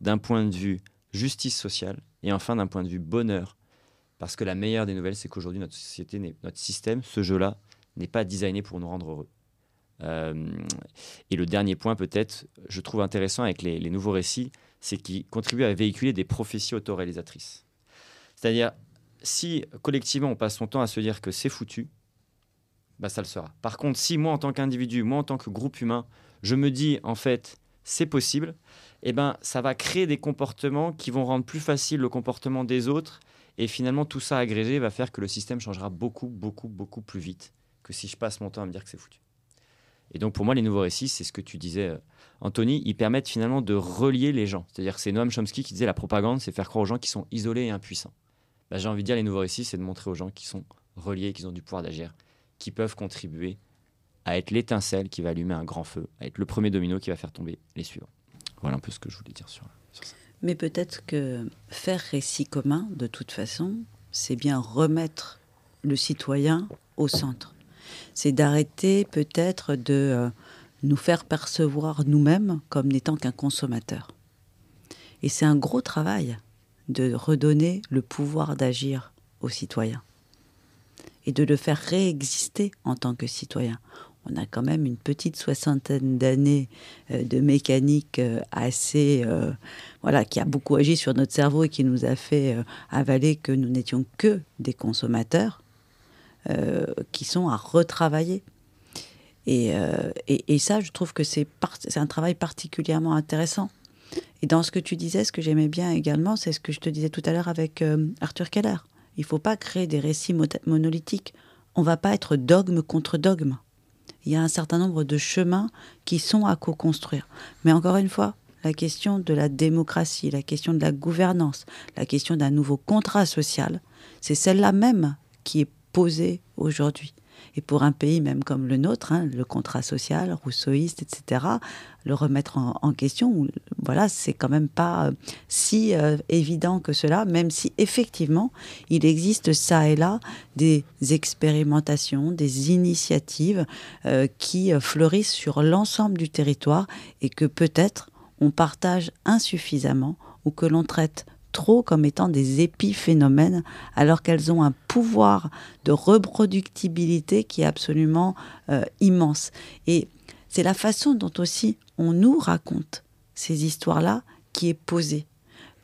d'un point de vue justice sociale et enfin d'un point de vue bonheur. Parce que la meilleure des nouvelles, c'est qu'aujourd'hui, notre société, notre système, ce jeu-là, n'est pas designé pour nous rendre heureux. Euh, et le dernier point, peut-être, je trouve intéressant avec les, nouveaux récits, c'est qu'ils contribuent à véhiculer des prophéties autoréalisatrices. C'est-à-dire, si collectivement on passe son temps à se dire que c'est foutu, bah ça le sera. Par contre, si moi en tant qu'individu, moi en tant que groupe humain, je me dis en fait c'est possible, eh ben, ça va créer des comportements qui vont rendre plus facile le comportement des autres. Et finalement, tout ça agrégé va faire que le système changera beaucoup, beaucoup, beaucoup plus vite que si je passe mon temps à me dire que c'est foutu. Et donc, pour moi, les nouveaux récits, c'est ce que tu disais, euh, Anthony, ils permettent finalement de relier les gens. C'est-à-dire que c'est Noam Chomsky qui disait la propagande, c'est faire croire aux gens qui sont isolés et impuissants. Bah, j'ai envie de dire, les nouveaux récits, c'est de montrer aux gens qui sont reliés, qui ont du pouvoir d'agir, qui peuvent contribuer à être l'étincelle qui va allumer un grand feu, à être le premier domino qui va faire tomber les suivants. Voilà un peu ce que je voulais dire sur, ça. Mais peut-être que faire récit commun, de toute façon, c'est bien remettre le citoyen au centre. C'est d'arrêter peut-être de euh, nous faire percevoir nous-mêmes comme n'étant qu'un consommateur. Et c'est un gros travail de redonner le pouvoir d'agir aux citoyens et de le faire réexister en tant que citoyen on a quand même une petite soixantaine d'années euh, de mécanique euh, assez, euh, voilà, qui a beaucoup agi sur notre cerveau et qui nous a fait avaler que nous n'étions que des consommateurs, qui sont à retravailler. Et, et, ça, je trouve que c'est un travail particulièrement intéressant. Et dans ce que tu disais, ce que j'aimais bien également, c'est ce que je te disais tout à l'heure avec Arthur Keller. Il ne faut pas créer des récits monolithiques. On ne va pas être dogme contre dogme il y a un certain nombre de chemins qui sont à co-construire. Mais encore une fois, la question de la démocratie, la question de la gouvernance, la question d'un nouveau contrat social, c'est celle-là même qui est posée aujourd'hui. Et pour un pays même comme le nôtre, hein, le contrat social, rousseauiste, etc., le remettre en, question, voilà, c'est quand même pas euh, si euh, évident que cela, même si effectivement il existe ça et là des expérimentations, des initiatives euh, qui fleurissent sur l'ensemble du territoire et que peut-être on partage insuffisamment ou que l'on traite trop comme étant des épiphénomènes, alors qu'elles ont un pouvoir de reproductibilité qui est absolument euh, immense. Et c'est la façon dont aussi on nous raconte ces histoires-là qui est posée.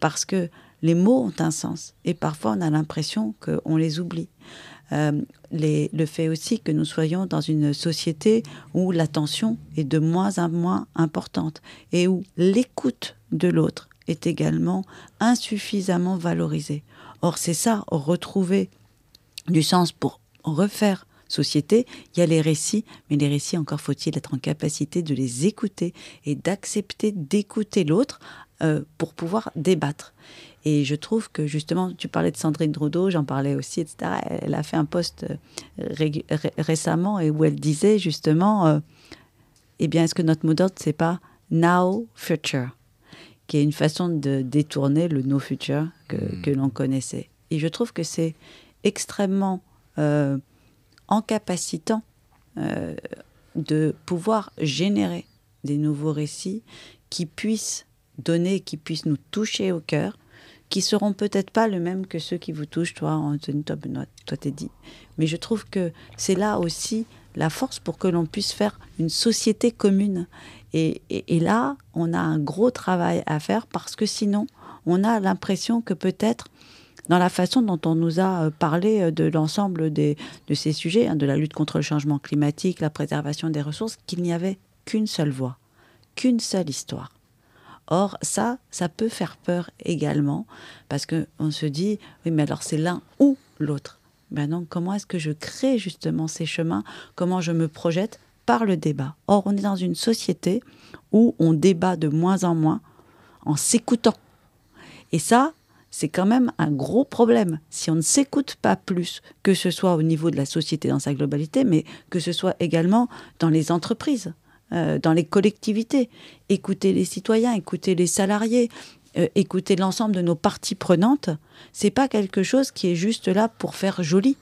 Parce que les mots ont un sens et parfois on a l'impression qu'on les oublie. Euh, le fait aussi que nous soyons dans une société où l'attention est de moins en moins importante et où l'écoute de l'autre est également insuffisamment valorisée. Or, c'est ça, retrouver du sens pour refaire société, il y a les récits, mais les récits, encore faut-il être en capacité de les écouter et d'accepter d'écouter l'autre euh, pour pouvoir débattre. Et je trouve que justement, tu parlais de Sandrine Droudot, j'en parlais aussi, etc. Elle a fait un post euh, récemment et où elle disait justement, euh, eh bien, est-ce que notre mot d'ordre, c'est pas now future, qui est une façon de détourner le no future que, hmm. que l'on connaissait. Et je trouve que c'est extrêmement euh, encapacitant de pouvoir générer des nouveaux récits qui puissent donner, qui puissent nous toucher au cœur, qui seront peut-être pas le même que ceux qui vous touchent, toi, Anthony, toi, Benoît, toi, t'es dit. Mais je trouve que c'est là aussi la force pour que l'on puisse faire une société commune. Et, là, on a un gros travail à faire parce que sinon, on a l'impression que peut-être, dans la façon dont on nous a euh, parlé euh, de l'ensemble de ces sujets, hein, de la lutte contre le changement climatique, la préservation des ressources, qu'il n'y avait qu'une seule voix, qu'une seule histoire. Or, ça, ça peut faire peur également, parce qu'on se dit, oui, mais alors c'est l'un ou l'autre. Ben donc, comment est-ce que je crée justement ces chemins? Comment je me projette par le débat Or, on est dans une société où on débat de moins en moins en s'écoutant. Et ça, c'est quand même un gros problème. Si on ne s'écoute pas plus, que ce soit au niveau de la société dans sa globalité, mais que ce soit également dans les entreprises. Euh, dans les collectivités, écouter les citoyens, écouter les salariés, euh, écouter l'ensemble de nos parties prenantes, c'est pas quelque chose qui est juste là pour faire joli.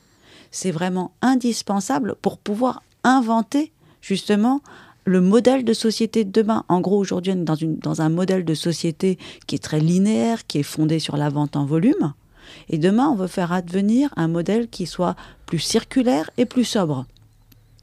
C'est vraiment indispensable pour pouvoir inventer justement le modèle de société de demain. En gros, aujourd'hui, on est dans, un modèle de société qui est très linéaire, qui est fondé sur la vente en volume. Et demain, on veut faire advenir un modèle qui soit plus circulaire et plus sobre.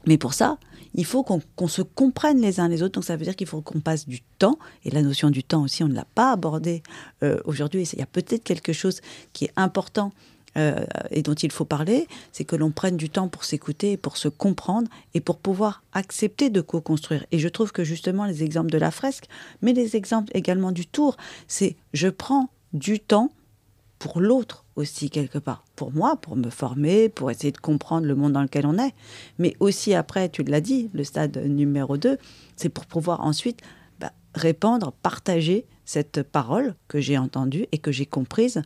Mais pour ça, il faut qu'on se comprenne les uns les autres. Donc ça veut dire qu'il faut qu'on passe du temps. Et la notion du temps aussi, on ne l'a pas abordée euh, aujourd'hui. Il y a peut-être quelque chose qui est important euh, et dont il faut parler, c'est que l'on prenne du temps pour s'écouter, pour se comprendre et pour pouvoir accepter de co-construire. Et je trouve que justement les exemples de la fresque, mais les exemples également du tour, c'est je prends du temps pour l'autre aussi quelque part. Pour moi, pour me former, pour essayer de comprendre le monde dans lequel on est. Mais aussi après, tu l'as dit, le stade numéro 2, c'est pour pouvoir ensuite bah, répandre, partager cette parole que j'ai entendue et que j'ai comprise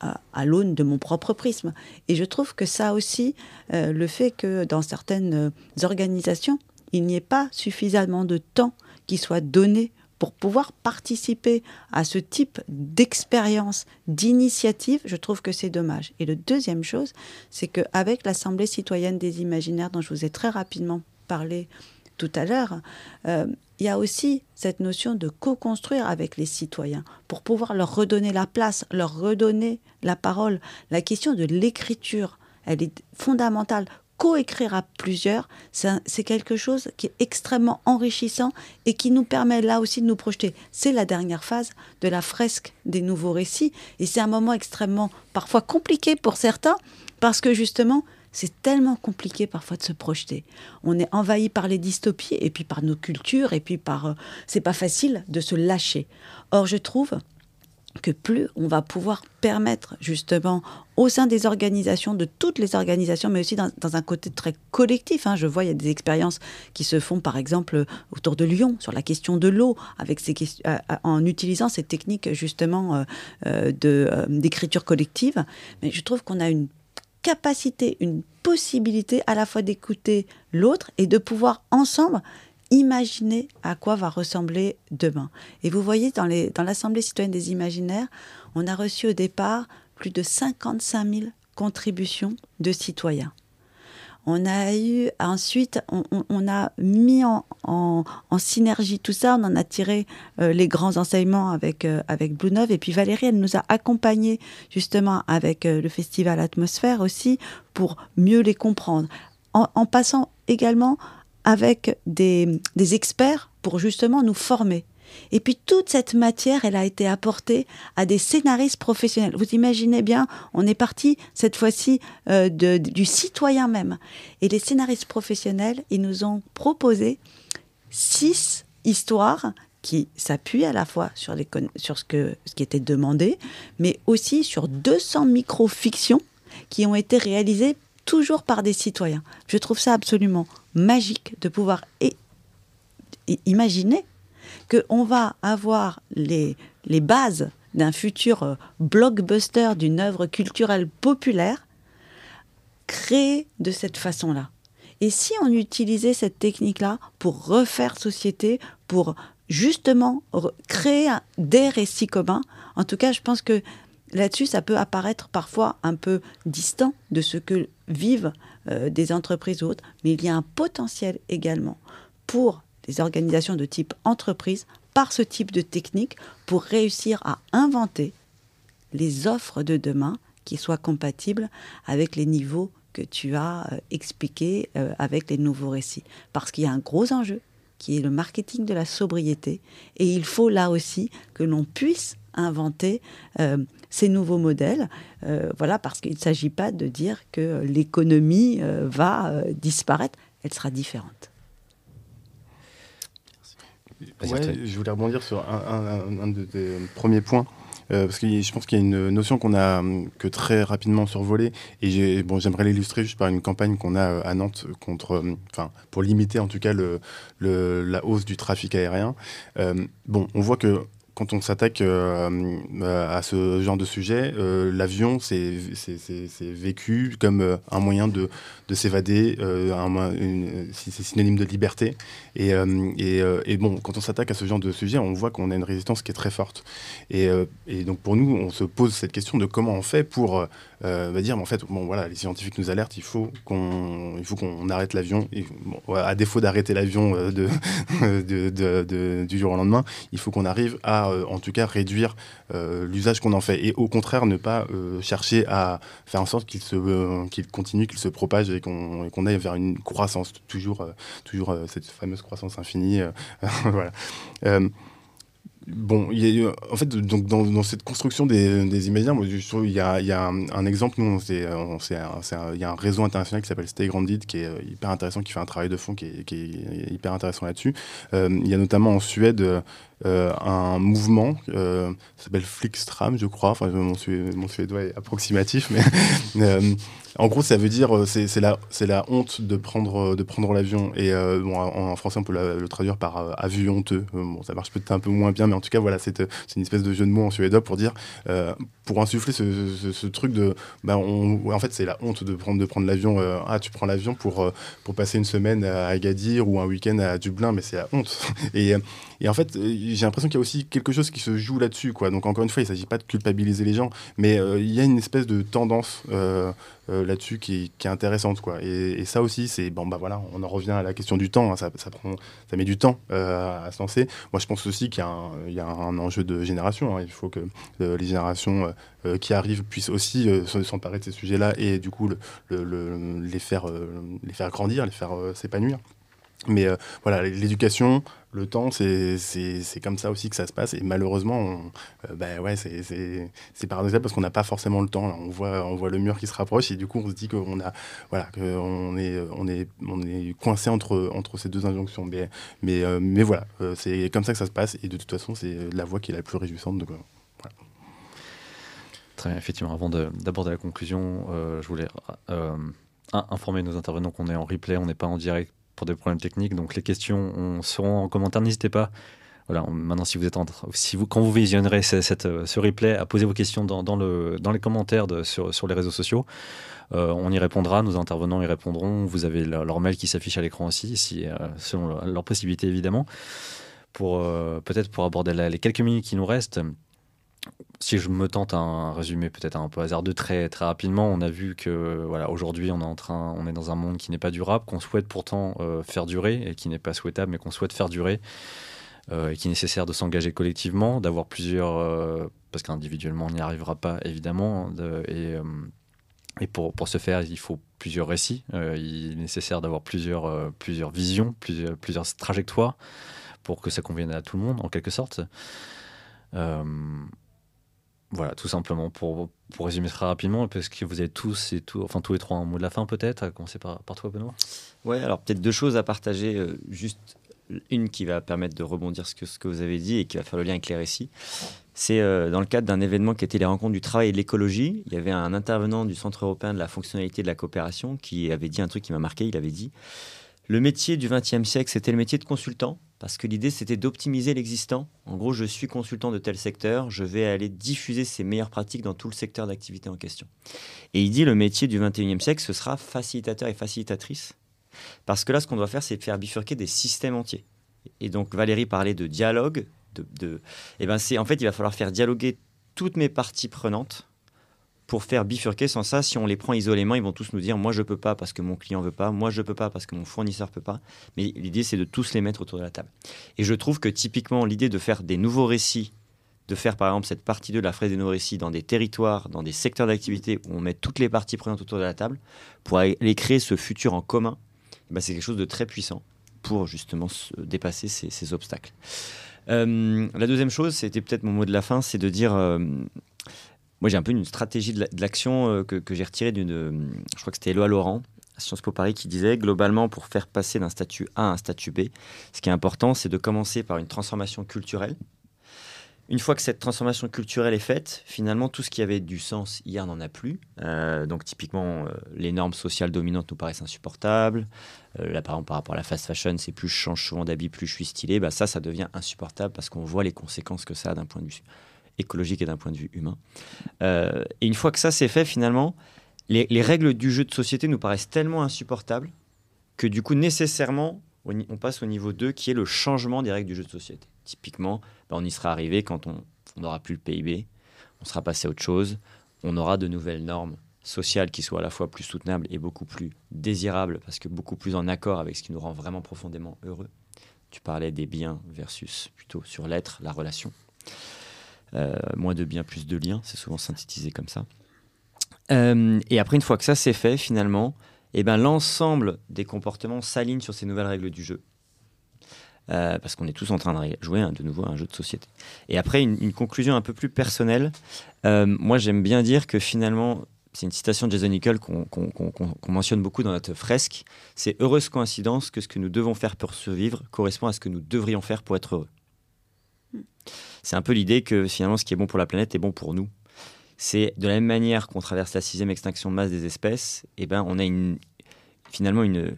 à, l'aune de mon propre prisme. Et je trouve que ça aussi, euh, le fait que dans certaines euh, organisations, il n'y ait pas suffisamment de temps qui soit donné pour pouvoir participer à ce type d'expérience, d'initiative, je trouve que c'est dommage. Et le deuxième chose, c'est qu'avec l'Assemblée citoyenne des imaginaires, dont je vous ai très rapidement parlé tout à l'heure, euh, il y a aussi cette notion de co-construire avec les citoyens pour pouvoir leur redonner la place, leur redonner la parole. La question de l'écriture, elle est fondamentale coécrire à plusieurs, c'est quelque chose qui est extrêmement enrichissant et qui nous permet là aussi de nous projeter. C'est la dernière phase de la fresque des nouveaux récits et c'est un moment extrêmement parfois compliqué pour certains parce que justement c'est tellement compliqué parfois de se projeter. On est envahi par les dystopies et puis par nos cultures et puis par... Euh, c'est pas facile de se lâcher. Or je trouve que plus on va pouvoir permettre justement au sein des organisations, de toutes les organisations, mais aussi dans, un côté très collectif. Hein. Je vois, il y a des expériences qui se font, par exemple, autour de Lyon, sur la question de l'eau, avec ces euh, euh, en utilisant ces techniques justement d'écriture collective. Mais je trouve qu'on a une capacité, une possibilité à la fois d'écouter l'autre et de pouvoir ensemble imaginer à quoi va ressembler demain. Et vous voyez, dans, dans l'Assemblée citoyenne des imaginaires, on a reçu au départ plus de 55 000 contributions de citoyens. On a eu ensuite, on, a mis en, synergie tout ça, on en a tiré euh, les grands enseignements avec, euh, avec. Et puis Valérie, elle nous a accompagnés justement avec euh, le festival Atmosphère aussi pour mieux les comprendre. en passant également avec des, experts pour justement nous former. Et puis toute cette matière, elle a été apportée à des scénaristes professionnels. Vous imaginez bien, on est parti cette fois-ci euh, du citoyen même. Et les scénaristes professionnels, ils nous ont proposé six histoires qui s'appuient à la fois sur, ce qui était demandé, mais aussi sur 200 micro-fictions qui ont été réalisées toujours par des citoyens. Je trouve ça absolument magique de pouvoir imaginer qu'on va avoir les, les bases d'un futur euh, blockbuster d'une œuvre culturelle populaire créée de cette façon-là. Et si on utilisait cette technique-là pour refaire société, pour justement créer des récits communs, en tout cas, je pense que là-dessus, ça peut apparaître parfois un peu distant de ce que vivent euh, des entreprises ou autres, mais il y a un potentiel également pour des organisations de type entreprise par ce type de technique pour réussir à inventer les offres de demain qui soient compatibles avec les niveaux que tu as euh, expliqués euh, avec les nouveaux récits. Parce qu'il y a un gros enjeu qui est le marketing de la sobriété et il faut là aussi que l'on puisse inventer euh, ces nouveaux modèles. voilà, parce qu'il ne s'agit pas de dire que l'économie va disparaître, elle sera différente je voulais rebondir sur un, de tes premiers points. Euh, parce que je pense qu'il y a une notion qu'on a hum, que très rapidement survolée et bon, j'aimerais l'illustrer juste par une campagne qu'on a euh, à Nantes contre, hum, enfin, pour limiter en tout cas le, la hausse du trafic aérien. Euh, bon, on voit que quand on s'attaque euh, à ce genre de sujet, euh, l'avion, c'est vécu comme euh, un moyen de, de s'évader, c'est synonyme de liberté. Et, et, et, bon, quand on s'attaque à ce genre de sujet, on voit qu'on a une résistance qui est très forte. Et, et, donc pour nous, on se pose cette question de comment on fait pour euh, dire, mais en fait, bon, voilà, les scientifiques nous alertent, il faut qu'on, il faut qu'on arrête l'avion. À défaut d'arrêter l'avion euh, (laughs) de, du jour au lendemain, il faut qu'on arrive à, euh, en tout cas, réduire l'usage qu'on en fait. Et au contraire, ne pas chercher à faire en sorte qu'il se, qu'il continue, qu'il se propage et qu'on, qu'on aille vers une croissance, toujours, toujours cette fameuse croissance infinie. (laughs) voilà. Bon, il y a, en fait, donc dans, cette construction des, des imaginaires, moi, il y a, il y a un, exemple. Nous, c'est, il y a un réseau international qui s'appelle Stay Grounded, qui est euh, hyper intéressant, qui fait un travail de fond qui est, qui est hyper intéressant là-dessus. Euh, il y a notamment en Suède euh, un mouvement euh, s'appelle Flickstram, je crois. Enfin, mon, mon suédois est approximatif, mais (laughs) En gros, ça veut dire euh, c'est la c'est la honte de prendre prendre l'avion et euh, en, français on peut le traduire par euh, honteux. bon, ça marche peut-être un peu moins bien, mais en tout cas voilà, c'est une espèce de jeu de mots en suédois pour dire pour insuffler ce, truc de on, en fait c'est la honte de prendre l'avion. ah tu prends l'avion pour passer une semaine à Agadir ou un week-end à Dublin, mais c'est la honte. (laughs) et, et en fait j'ai l'impression qu'il y a aussi quelque chose qui se joue là-dessus quoi. Donc encore une fois, il s'agit pas de culpabiliser les gens, mais il y a une espèce de tendance euh, là-dessus qui, est intéressante quoi. Et, ça aussi c'est bon bah voilà, on en revient à la question du temps. Hein. ça, prend, ça met du temps euh, à se lancer. Moi je pense aussi qu'il y, a un enjeu de génération. Hein. Il faut que euh, les générations qui arrivent puissent aussi s'emparer de ces sujets-là et du coup le, les faire les faire grandir, les faire s'épanouir. Mais voilà, l'éducation, le temps, c'est comme ça aussi que ça se passe. Et malheureusement, euh, bah c'est paradoxal parce qu'on n'a pas forcément le temps. On, voit, on voit le mur qui se rapproche et du coup, on se dit qu'on voilà, est, on est, on est coincé entre, entre ces deux injonctions. Mais, mais, euh, mais voilà, euh, c'est comme ça que ça se passe. Et de toute façon, c'est la voie qui est la plus réjouissante. Très bien, effectivement. Avant d'aborder la conclusion, je voulais informer nos intervenants qu'on est en replay, on n'est pas en direct pour des problèmes techniques. Donc les questions seront en commentaire. N'hésitez pas. Voilà, maintenant, si vous êtes en, si vous, quand vous visionnerez euh, ce replay, à poser vos questions dans, le, dans les commentaires sur, sur, les réseaux sociaux. Euh, on y répondra, nos intervenants y répondront. Vous avez leur, mail qui s'affiche à l'écran aussi, si, euh, selon leurs possibilités évidemment. Peut-être pour aborder les quelques minutes qui nous restent, si je me tente un résumé peut-être un peu hasardeux très très rapidement, on a vu que voilà aujourd'hui on est en train, on est dans un monde qui n'est pas durable, qu'on souhaite pourtant euh, faire durer et qui n'est pas souhaitable, mais qu'on souhaite faire durer euh, et qui est nécessaire de s'engager collectivement, d'avoir plusieurs, euh, parce qu'individuellement on n'y arrivera pas évidemment, et, et pour, pour ce faire il faut plusieurs récits, il est nécessaire d'avoir plusieurs plusieurs visions, plusieurs plusieurs trajectoires pour que ça convienne à tout le monde, en quelque sorte. Voilà, tout simplement, pour, pour résumer très rapidement, parce que vous avez tous et tout, enfin tous les trois un mot de la fin peut-être, à commencer par, par toi Benoît Ouais, alors peut-être deux choses à partager, juste une qui va permettre de rebondir ce que, ce que vous avez dit et qui va faire le lien avec les récits. C'est euh, dans le cadre d'un événement qui était les rencontres du travail et de l'écologie. Il y avait un intervenant du Centre européen de la fonctionnalité de la coopération qui avait dit un truc qui m'a marqué. Il avait dit Le métier du XXe siècle, c'était le métier de consultant, parce que l'idée, c'était d'optimiser l'existant. En gros, je suis consultant de tel secteur, je vais aller diffuser ces meilleures pratiques dans tout le secteur d'activité en question. Et il dit Le métier du XXIe siècle, ce sera facilitateur et facilitatrice parce que là, ce qu'on doit faire, c'est faire bifurquer des systèmes entiers. Et donc, Valérie parlait de dialogue. De, Et eh ben c'est en fait, il va falloir faire dialoguer toutes mes parties prenantes pour faire bifurquer. Sans ça, si on les prend isolément, ils vont tous nous dire moi je peux pas parce que mon client veut pas, moi je peux pas parce que mon fournisseur peut pas. Mais l'idée c'est de tous les mettre autour de la table. Et je trouve que typiquement l'idée de faire des nouveaux récits, de faire par exemple cette partie de la fraise des nouveaux récits dans des territoires, dans des secteurs d'activité où on met toutes les parties prenantes autour de la table pour aller créer ce futur en commun bah, c'est quelque chose de très puissant pour justement dépasser ces, obstacles. Euh, la deuxième chose, c'était peut-être mon mot de la fin, c'est de dire, euh, moi j'ai un peu une stratégie de l'action euh, que, j'ai retirée d'une, je crois que c'était Éloi Laurent, à Sciences Po Paris, qui disait, globalement, pour faire passer d'un statut A à un statut B, ce qui est important, c'est de commencer par une transformation culturelle, une fois que cette transformation culturelle est faite, finalement, tout ce qui avait du sens hier n'en a plus. Euh, donc, typiquement, euh, les normes sociales dominantes nous paraissent insupportables. Euh, là, par exemple, par rapport à la fast fashion, c'est plus je change souvent d'habit, plus je suis stylé. Bah, ça, ça devient insupportable parce qu'on voit les conséquences que ça a d'un point de vue écologique et d'un point de vue humain. et une fois que ça c'est fait, finalement, les, les règles du jeu de société nous paraissent tellement insupportables que du coup, nécessairement, on passe au niveau 2 qui est le changement des règles du jeu de société. Typiquement, ben, on y sera arrivé quand on n'aura plus le PIB, on sera passé à autre chose, on aura de nouvelles normes sociales qui soient à la fois plus soutenables et beaucoup plus désirables parce que beaucoup plus en accord avec ce qui nous rend vraiment profondément heureux. Tu parlais des biens versus plutôt sur l'être, la relation. Euh, moins de biens, plus de liens, c'est souvent synthétisé comme ça. Euh, et après, une fois que ça c'est fait, finalement, eh ben, l'ensemble des comportements s'aligne sur ces nouvelles règles du jeu. Euh, parce qu'on est tous en train de jouer de nouveau à un jeu de société. Et après, une, conclusion un peu plus personnelle. Moi, j'aime bien dire que finalement, c'est une citation de Jason Nickel qu'on mentionne beaucoup dans notre fresque. C'est heureuse coïncidence que ce que nous devons faire pour survivre correspond à ce que nous devrions faire pour être heureux. C'est un peu l'idée que finalement, ce qui est bon pour la planète est bon pour nous. C'est de la même manière qu'on traverse la sixième extinction de masse des espèces, eh ben on a finalement une,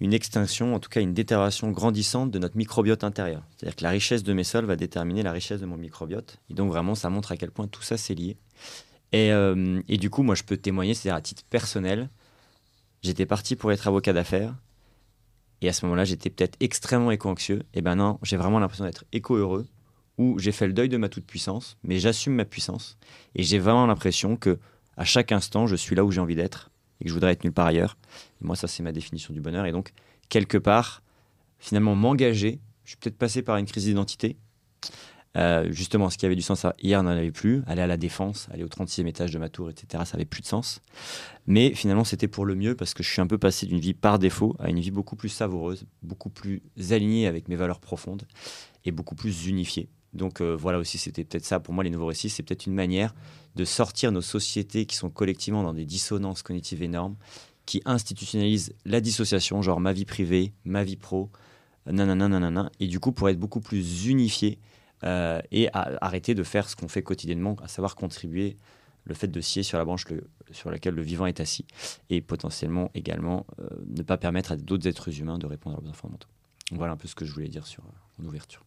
extinction, en tout cas une détérioration grandissante de notre microbiote intérieur. C'est-à-dire que la richesse de mes sols va déterminer la richesse de mon microbiote. Et donc vraiment, ça montre à quel point tout ça c'est lié. Et, euh, et, du coup, moi, je peux témoigner, c'est-à-dire à titre personnel, j'étais parti pour être avocat d'affaires. Et à ce moment-là, j'étais peut-être extrêmement éco-anxieux. Et ben non, j'ai vraiment l'impression d'être éco-heureux, où j'ai fait le deuil de ma toute-puissance, mais j'assume ma puissance. Et j'ai vraiment l'impression que à chaque instant, je suis là où j'ai envie d'être et que je voudrais être nulle part ailleurs. moi, ça, c'est ma définition du bonheur. Et donc, quelque part, finalement, m'engager. Je suis peut-être passé par une crise d'identité. Euh, justement, ce qui avait du sens hier n'en avait plus. Aller à la défense, aller au 36e étage de ma tour, etc., ça avait plus de sens. Mais finalement, c'était pour le mieux parce que je suis un peu passé d'une vie par défaut à une vie beaucoup plus savoureuse, beaucoup plus alignée avec mes valeurs profondes et beaucoup plus unifiée. Donc euh, voilà aussi, c'était peut-être ça. Pour moi, les nouveaux récits, c'est peut-être une manière de sortir nos sociétés qui sont collectivement dans des dissonances cognitives énormes, qui institutionnalisent la dissociation, genre ma vie privée, ma vie pro, nanana, nanana, et du coup pour être beaucoup plus unifié euh, et arrêter de faire ce qu'on fait quotidiennement, à savoir contribuer le fait de scier sur la branche sur laquelle le vivant est assis, et potentiellement également euh, ne pas permettre à d'autres êtres humains de répondre à leurs besoins fondamentaux. Voilà un peu ce que je voulais dire sur ouverture.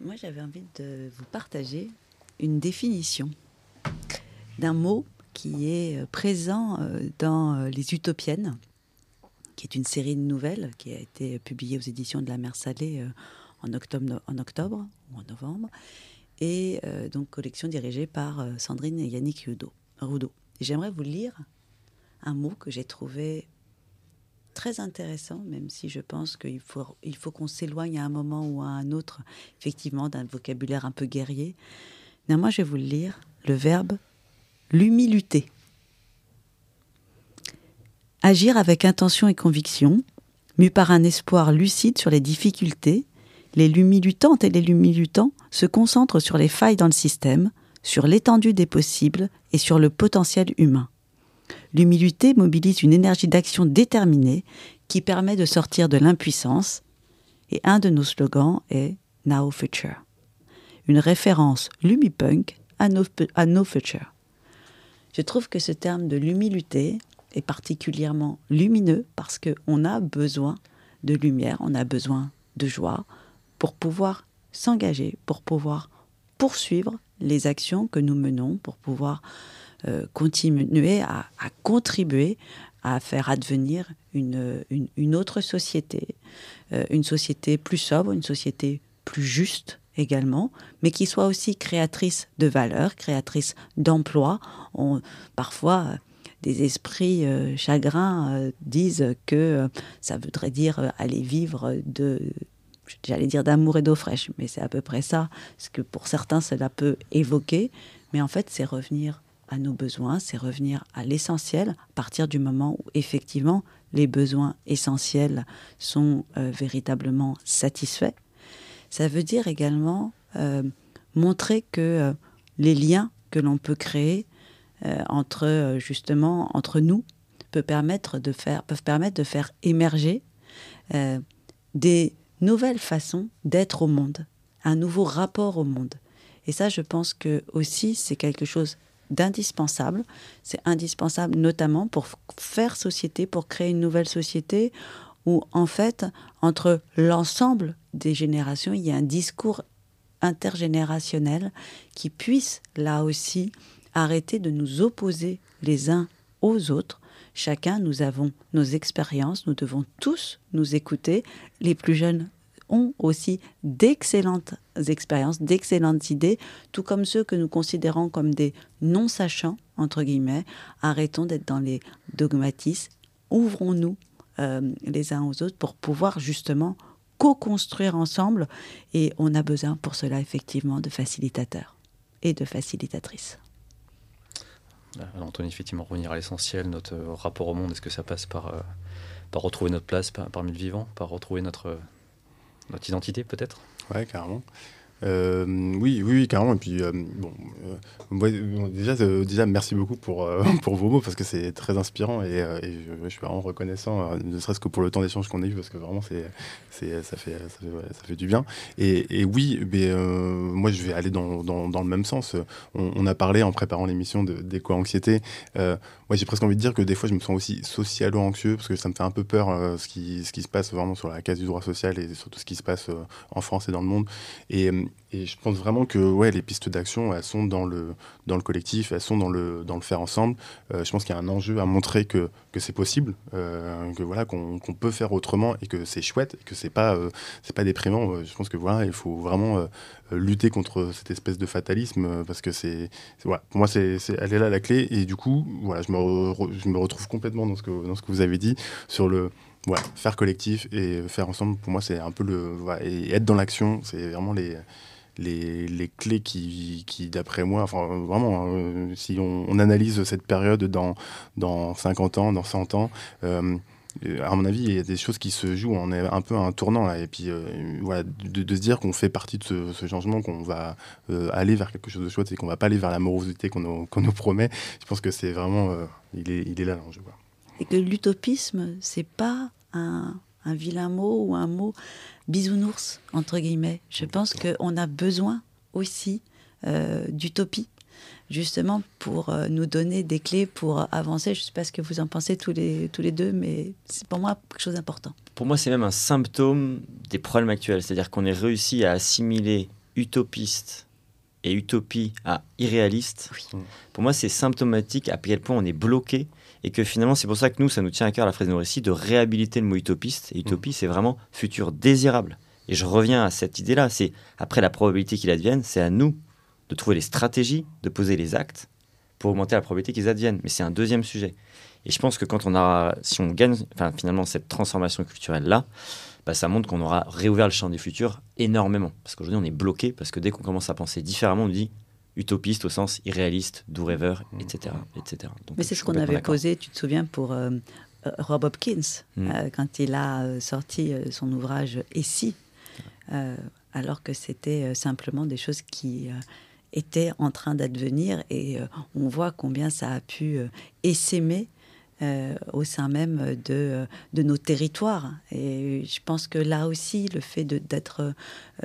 Moi, j'avais envie de vous partager une définition d'un mot qui est euh, présent euh, dans euh, Les Utopiennes, qui est une série de nouvelles qui a été publiée aux éditions de la Mer Salée en octobre, en octobre ou en novembre, et donc collection dirigée par Sandrine et Yannick Rudo. J'aimerais vous lire un mot que j'ai trouvé très intéressant, même si je pense qu'il faut, qu'on s'éloigne à un moment ou à un autre, effectivement, d'un vocabulaire un peu guerrier. Néanmoins, je vais vous le lire, le verbe l'humilité. Agir avec intention et conviction, mu par un espoir lucide sur les difficultés les lumilutantes et les lumilutants se concentrent sur les failles dans le système, sur l'étendue des possibles et sur le potentiel humain. L'humilité mobilise une énergie d'action déterminée qui permet de sortir de l'impuissance. Et un de nos slogans est Now Future, une référence lumipunk à No, à no Future. Je trouve que ce terme de l'humilité est particulièrement lumineux parce qu'on a besoin de lumière, on a besoin de joie pour pouvoir s'engager, pour pouvoir poursuivre les actions que nous menons, pour pouvoir euh, continuer à, contribuer à faire advenir une, autre société, euh, une société plus sobre, une société plus juste également, mais qui soit aussi créatrice de valeurs, créatrice d'emplois. Parfois, des esprits euh, chagrins disent que ça voudrait dire aller vivre de j'allais dire d'amour et d'eau fraîche, mais c'est à peu près ça, ce que pour certains cela peut évoquer, mais en fait c'est revenir à nos besoins, c'est revenir à l'essentiel, à partir du moment où effectivement les besoins essentiels sont euh, véritablement satisfaits. Ça veut dire également euh, montrer que euh, les liens que l'on peut créer entre justement entre nous peut permettre de faire, peuvent permettre de faire émerger des nouvelle façon d'être au monde, un nouveau rapport au monde. Et ça, je pense que aussi, c'est quelque chose d'indispensable. C'est indispensable notamment pour faire société, pour créer une nouvelle société où, en fait, entre l'ensemble des générations, il y a un discours intergénérationnel qui puisse, là aussi, arrêter de nous opposer les uns aux autres, Chacun, nous avons nos expériences, nous devons tous nous écouter. Les plus jeunes ont aussi d'excellentes expériences, d'excellentes idées, tout comme ceux que nous considérons comme des non-sachants, entre guillemets. Arrêtons d'être dans les dogmatismes, ouvrons-nous euh, les uns aux autres pour pouvoir justement co-construire ensemble. Et on a besoin pour cela effectivement de facilitateurs et de facilitatrices. Anthony, effectivement, revenir à l'essentiel, notre euh, rapport au monde, est-ce que ça passe par, euh, par retrouver notre place parmi le vivant, par retrouver notre, notre identité peut-être? Ouais, carrément. Euh, oui, oui, carrément. Et puis, euh, bon, euh, déjà, déjà, merci beaucoup pour, (laughs) pour vos mots parce que c'est très inspirant et, je, suis vraiment reconnaissant, ne serait-ce que pour le temps d'échange qu'on a eu parce que vraiment, c'est, c'est, ça, fait, ça, fait, du bien. Et, et oui, mais, moi, je vais aller dans, dans, dans le même sens. On, a parlé en préparant l'émission d'éco-anxiété. moi, j'ai presque envie de dire que des fois, je me sens aussi socialo-anxieux parce que ça me fait un peu peur ce, qui, ce qui se passe vraiment sur la case du droit social et surtout ce qui se passe en France et dans le monde. Et et je pense vraiment que ouais, les pistes d'action, elles sont dans le, dans le collectif, elles sont dans le, dans le faire ensemble. Euh, je pense qu'il y a un enjeu à montrer que, que c'est possible, euh, que voilà, qu'on peut faire autrement et que c'est chouette, et que c'est pas, euh, pas déprimant. Je pense que voilà, il faut vraiment lutter contre cette espèce de fatalisme parce que c'est, voilà, pour moi, c'est, elle est là la clé. Et du coup, voilà, je me, je me retrouve complètement dans ce que, dans ce que vous avez dit sur le faire collectif et faire ensemble, pour moi, c'est un peu le. et être dans l'action, c'est vraiment les, les, clés qui, qui d'après moi, enfin, vraiment, hein, si on, analyse cette période dans, dans 50 ans, dans 100 ans, euh, à mon avis, il y a des choses qui se jouent. On est un peu à un tournant là. Et puis, euh, voilà, de, se dire qu'on fait partie de ce, changement, qu'on va euh, aller vers quelque chose de chouette et qu'on va pas aller vers la morosité qu'on nous, nous, promet. Je pense que c'est vraiment. il, est, il est là l'enjeu. Et que l'utopisme, c'est pas un, vilain mot ou un mot bisounours, entre guillemets. Je pense qu'on a besoin aussi euh, d'utopie, justement pour euh, nous donner des clés pour avancer. Je ne sais pas ce que vous en pensez tous les, tous les deux, mais c'est pour moi quelque chose d'important. Pour moi, c'est même un symptôme des problèmes actuels. C'est-à-dire qu'on est réussi à assimiler utopiste et utopie à irréaliste. Pour moi, c'est symptomatique à quel point on est bloqué et que finalement c'est pour ça que nous, ça nous tient à cœur la fraise récit de réhabiliter le mot utopiste. Et utopie, mm. c'est vraiment futur désirable. Et je reviens à cette idée-là, c'est après la probabilité qu'il advienne, c'est à nous de trouver les stratégies, de poser les actes pour augmenter la probabilité qu'ils adviennent. Mais c'est un deuxième sujet. Et je pense que quand on a, si on gagne, enfin, finalement cette transformation culturelle là, bah, ça montre qu'on aura réouvert le champ des futurs énormément. Parce qu'aujourd'hui on est bloqué parce que dès qu'on commence à penser différemment, on dit utopiste au sens irréaliste, doux rêveur, etc. etc. Mais c'est ce qu'on avait posé, tu te souviens, pour euh, euh, Rob Hopkins, mm. euh, quand il a sorti son ouvrage Et si alors que c'était simplement des choses qui étaient en train d'advenir et on voit combien ça a pu essaimer euh, au sein même de, de, nos territoires. Et je pense que là aussi, le fait d'être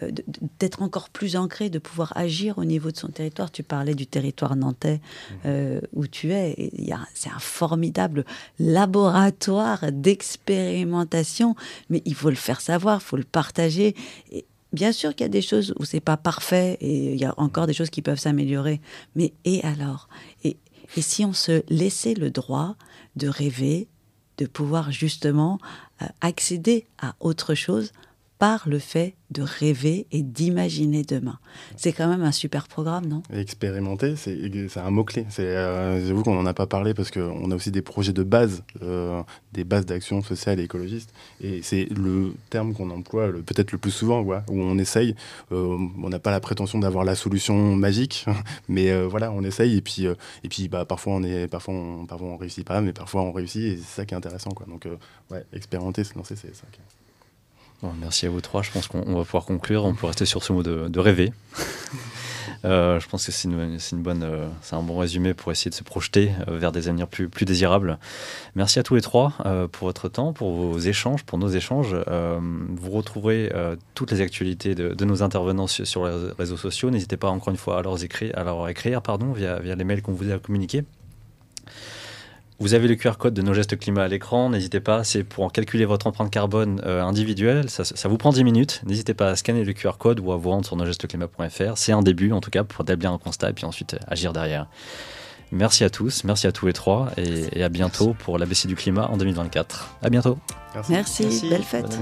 euh, d'être encore plus ancré, de pouvoir agir au niveau de son territoire. Tu parlais du territoire nantais mmh. euh, où tu es. C'est un formidable laboratoire d'expérimentation, mais il faut le faire savoir, il faut le partager. Et, Bien sûr qu'il y a des choses où c'est pas parfait et il y a encore des choses qui peuvent s'améliorer. Mais et alors? Et, et si on se laissait le droit de rêver, de pouvoir justement euh, accéder à autre chose par le fait de rêver et d'imaginer demain. C'est quand même un super programme, non? Expérimenter, c'est un mot-clé. Euh, J'avoue qu'on n'en a pas parlé parce qu'on a aussi des projets de base, euh, des bases d'action sociale et écologiste. Et c'est le terme qu'on emploie peut-être le plus souvent, où on essaye. Euh, on n'a pas la prétention d'avoir la solution magique, (laughs) mais euh, voilà, on essaye. Et puis, et puis bah, parfois, on est, parfois, on, parfois on réussit pas, mais parfois on réussit. Et c'est ça qui est intéressant. Quoi. Donc, ouais, expérimenter, se lancer, c'est ça. Qui merci à vous trois. Je pense qu'on va pouvoir conclure. On peut rester sur ce mot de, rêver. (laughs) Euh, je pense que c'est une, bonne, euh, c'est un bon résumé pour essayer de se projeter euh, vers des avenirs plus, plus désirables. Merci à tous les trois pour votre temps, pour vos échanges, pour nos échanges. vous retrouverez toutes les actualités de, nos intervenants sur, les réseaux sociaux. N'hésitez pas encore une fois à leur écrire, à leur écrire pardon, via, via les mails qu'on vous a communiqués. Vous avez le QR code de nos gestes climat à l'écran, n'hésitez pas, c'est pour en calculer votre empreinte carbone euh, individuelle, ça, vous prend 10 minutes, n'hésitez pas à scanner le QR code ou à vous rendre sur nosgestesclimat.fr, c'est un début en tout cas pour établir un constat et puis ensuite euh, agir derrière. Merci à tous, merci à tous les trois et, à bientôt pour l'ABC du climat en 2024. À bientôt. Merci, belle fête.